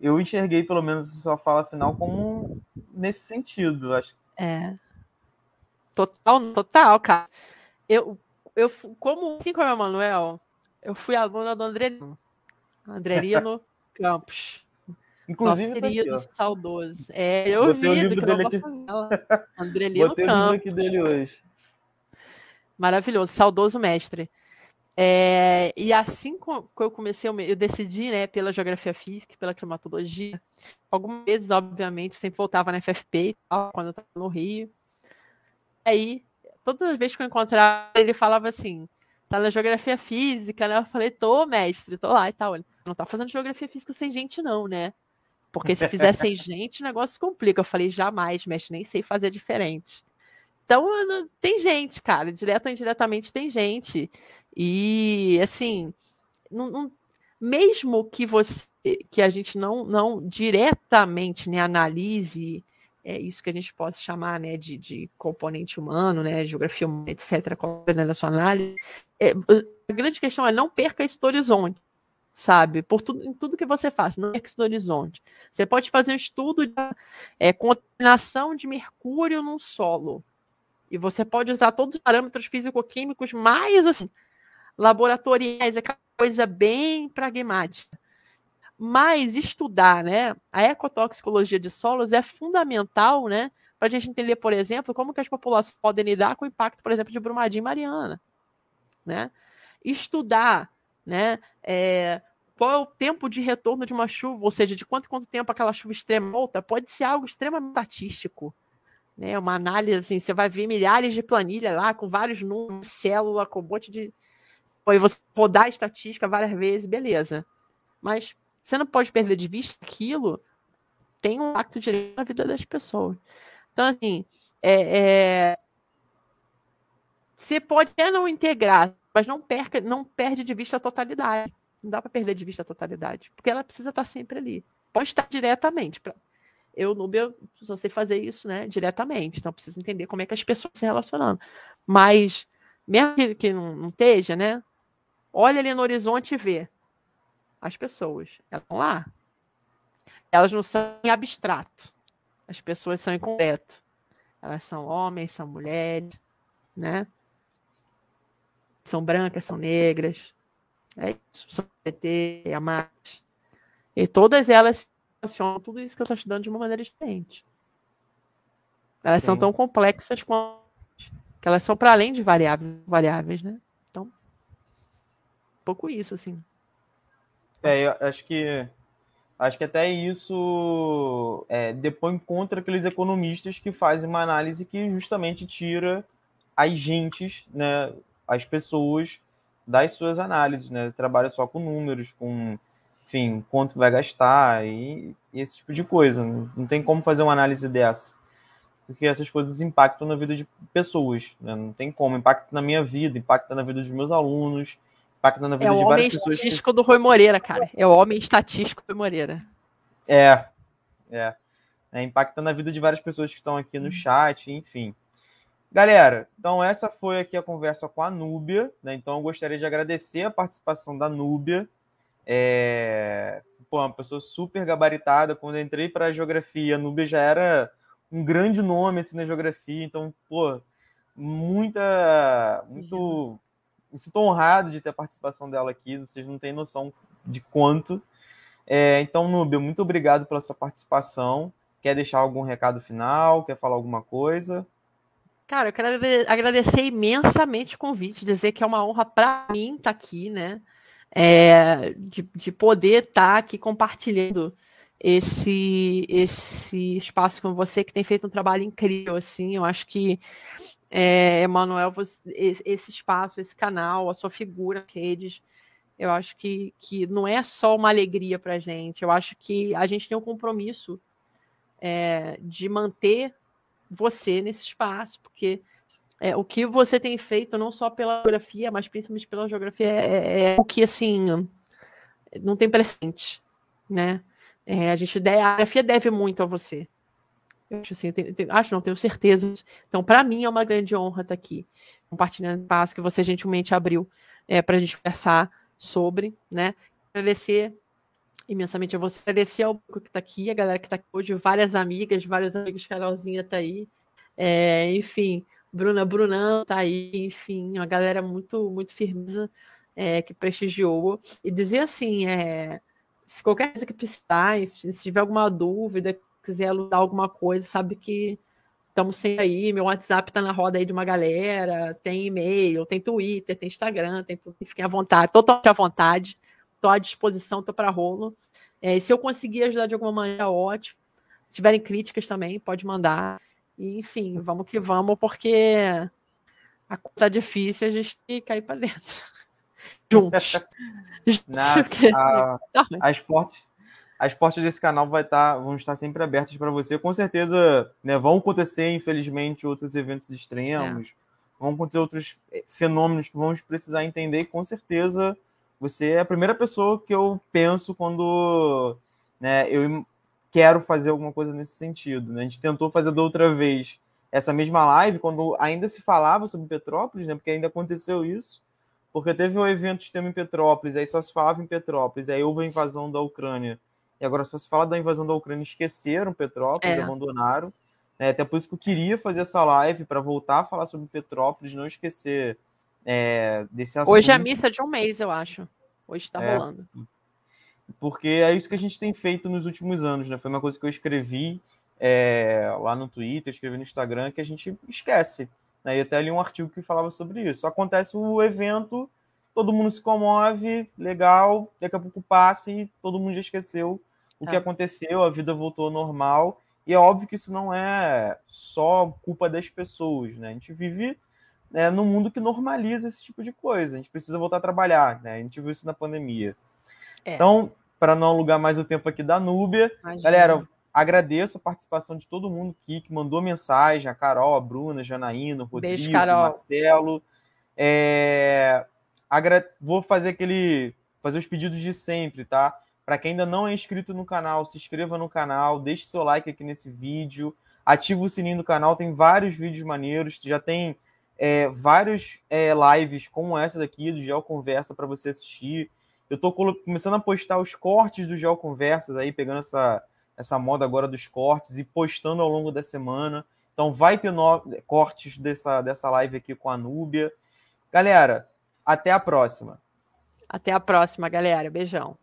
eu enxerguei, pelo menos, a sua fala final como nesse sentido. Acho. É. Total, total, cara. Eu, eu como, assim como o Emanuel, eu fui aluna do Andrelino. Andrelino Campos. Inclusive, Nosso querido, tá saudoso. É, eu Botei vi do dele aqui. Andrelino Botei Campos. o livro aqui dele hoje. Maravilhoso, saudoso mestre. É, e assim que eu comecei, eu decidi, né, pela geografia física, pela climatologia. Algumas vezes, obviamente, sempre voltava na FFP, quando eu estava no Rio aí, todas as vezes que eu encontrava, ele falava assim: tá na geografia física, né? Eu falei, tô, mestre, tô lá e tal. Não tá fazendo geografia física sem gente, não, né? Porque se fizer sem gente, o negócio complica. Eu falei, jamais, mestre, nem sei fazer diferente. Então, tem gente, cara, direto ou indiretamente tem gente. E, assim, não, não, mesmo que você que a gente não, não diretamente né, analise é isso que a gente pode chamar né, de, de componente humano, né, geografia humana, etc., na sua análise, é, a grande questão é não perca esse horizonte sabe? Por tudo, em tudo que você faz, não que no horizonte. Você pode fazer um estudo de é, contaminação de mercúrio num solo. E você pode usar todos os parâmetros físico-químicos mais assim, laboratoriais, aquela coisa bem pragmática. Mas estudar né, a ecotoxicologia de solos é fundamental né, para a gente entender, por exemplo, como que as populações podem lidar com o impacto, por exemplo, de Brumadinho e Mariana. Né? Estudar né, é, qual é o tempo de retorno de uma chuva, ou seja, de quanto quanto tempo aquela chuva extrema volta, pode ser algo extremamente estatístico. Né? Uma análise, assim, você vai ver milhares de planilhas lá, com vários números, célula, com um monte de. Aí você rodar a estatística várias vezes, beleza. Mas você não pode perder de vista aquilo tem um impacto direto na vida das pessoas. Então, assim, é, é... você pode até não integrar, mas não perca, não perde de vista a totalidade. Não dá para perder de vista a totalidade, porque ela precisa estar sempre ali. Pode estar diretamente. Pra... Eu, Nubia, só sei fazer isso né, diretamente, então preciso entender como é que as pessoas se relacionando. Mas, mesmo que, que não, não esteja, né? Olha ali no horizonte e vê. As pessoas, elas estão lá. Elas não são em abstrato. As pessoas são em concreto. Elas são homens, são mulheres, né? São brancas, são negras, é isso, são PT, a mais. E todas elas funcionam tudo isso que eu estou estudando de uma maneira diferente. Elas Sim. são tão complexas quanto que elas são para além de variáveis, variáveis, né? Então, um pouco isso, assim. É, eu acho que acho que até isso é, depõe contra aqueles economistas que fazem uma análise que justamente tira as gentes, né, as pessoas das suas análises, né? Trabalha só com números, com, enfim, quanto vai gastar e, e esse tipo de coisa. Não, tem como fazer uma análise dessa. Porque essas coisas impactam na vida de pessoas, né? Não tem como. Impacta na minha vida, impacta na vida dos meus alunos, impacta na vida é de várias pessoas. É o homem estatístico que... do Rui Moreira, cara. É o homem estatístico do Moreira. É, é. é. Impacta na vida de várias pessoas que estão aqui no chat, enfim. Galera, então essa foi aqui a conversa com a Núbia, né? Então eu gostaria de agradecer a participação da Núbia. É... Pô, uma pessoa super gabaritada. Quando eu entrei para a geografia, a Núbia já era um grande nome assim, na geografia. Então, pô, muita. Muito. Me sinto honrado de ter a participação dela aqui. Vocês não têm noção de quanto. É, então, Núbia, muito obrigado pela sua participação. Quer deixar algum recado final? Quer falar alguma coisa? Cara, eu quero agradecer imensamente o convite, dizer que é uma honra para mim estar tá aqui, né? É, de, de poder estar tá aqui compartilhando esse, esse espaço com você, que tem feito um trabalho incrível, assim, eu acho que é, Emanuel, esse espaço, esse canal, a sua figura, redes, eu acho que, que não é só uma alegria para a gente, eu acho que a gente tem um compromisso é, de manter você nesse espaço, porque é, o que você tem feito, não só pela geografia, mas principalmente pela geografia, é, é, é o que, assim, não tem precedente, né? É, a gente a geografia deve muito a você. Eu acho, assim, tenho, tenho, acho não, tenho certeza. Então, para mim, é uma grande honra estar aqui, compartilhando o espaço que você gentilmente abriu é, para a gente conversar sobre, né? Agradecer imensamente a você, agradecer ao que está aqui, a galera que está aqui hoje, várias amigas, vários amigos, Carolzinha está aí, é, enfim, Bruna Brunão está aí, enfim, uma galera muito, muito firmeza é, que prestigiou. E dizer assim, é, se qualquer coisa que precisar, se tiver alguma dúvida, quiser alugar alguma coisa, sabe que estamos sempre aí. Meu WhatsApp está na roda aí de uma galera, tem e-mail, tem Twitter, tem Instagram, tem tudo. Fiquem à vontade, totalmente à vontade. Estou à disposição, estou para rolo. É, se eu conseguir ajudar de alguma maneira, ótimo. Se tiverem críticas também, pode mandar. E, enfim, vamos que vamos, porque a conta tá difícil, a gente tem que cair para dentro. Juntos. Na, a, tá as portas as portas desse canal vai estar, vão estar sempre abertas para você. Com certeza, né, vão acontecer, infelizmente, outros eventos extremos, é. vão acontecer outros eh, fenômenos que vamos precisar entender. E com certeza, você é a primeira pessoa que eu penso quando né, eu quero fazer alguma coisa nesse sentido. Né? A gente tentou fazer da outra vez essa mesma live, quando ainda se falava sobre Petrópolis, né, porque ainda aconteceu isso, porque teve o um evento extremo em Petrópolis, aí só se falava em Petrópolis, aí houve a invasão da Ucrânia e agora, se você fala da invasão da Ucrânia, esqueceram Petrópolis, é. abandonaram. É, até por isso que eu queria fazer essa live para voltar a falar sobre Petrópolis, não esquecer é, desse assunto. Hoje é a missa de um mês, eu acho. Hoje está é, rolando. Porque é isso que a gente tem feito nos últimos anos, né? Foi uma coisa que eu escrevi é, lá no Twitter, escrevi no Instagram, que a gente esquece. Né? E até ali um artigo que falava sobre isso. Acontece o evento, todo mundo se comove, legal, daqui a pouco passa e todo mundo já esqueceu o que é. aconteceu, a vida voltou ao normal. E é óbvio que isso não é só culpa das pessoas, né? A gente vive né, num mundo que normaliza esse tipo de coisa. A gente precisa voltar a trabalhar, né? A gente viu isso na pandemia. É. Então, para não alugar mais o tempo aqui da Núbia, Imagina. galera, agradeço a participação de todo mundo aqui que mandou mensagem, a Carol, a Bruna, a Janaína, o Rodrigo, Beijo, Carol. Marcelo. É... Agra... Vou fazer aquele. fazer os pedidos de sempre, tá? Para quem ainda não é inscrito no canal, se inscreva no canal, deixe seu like aqui nesse vídeo, ativa o sininho do canal, tem vários vídeos maneiros, já tem é, vários é, lives como essa daqui do Geo Conversa para você assistir. Eu estou começando a postar os cortes do Geo Conversas aí, pegando essa, essa moda agora dos cortes e postando ao longo da semana. Então vai ter no... cortes dessa, dessa live aqui com a Núbia. Galera, até a próxima. Até a próxima, galera. Beijão.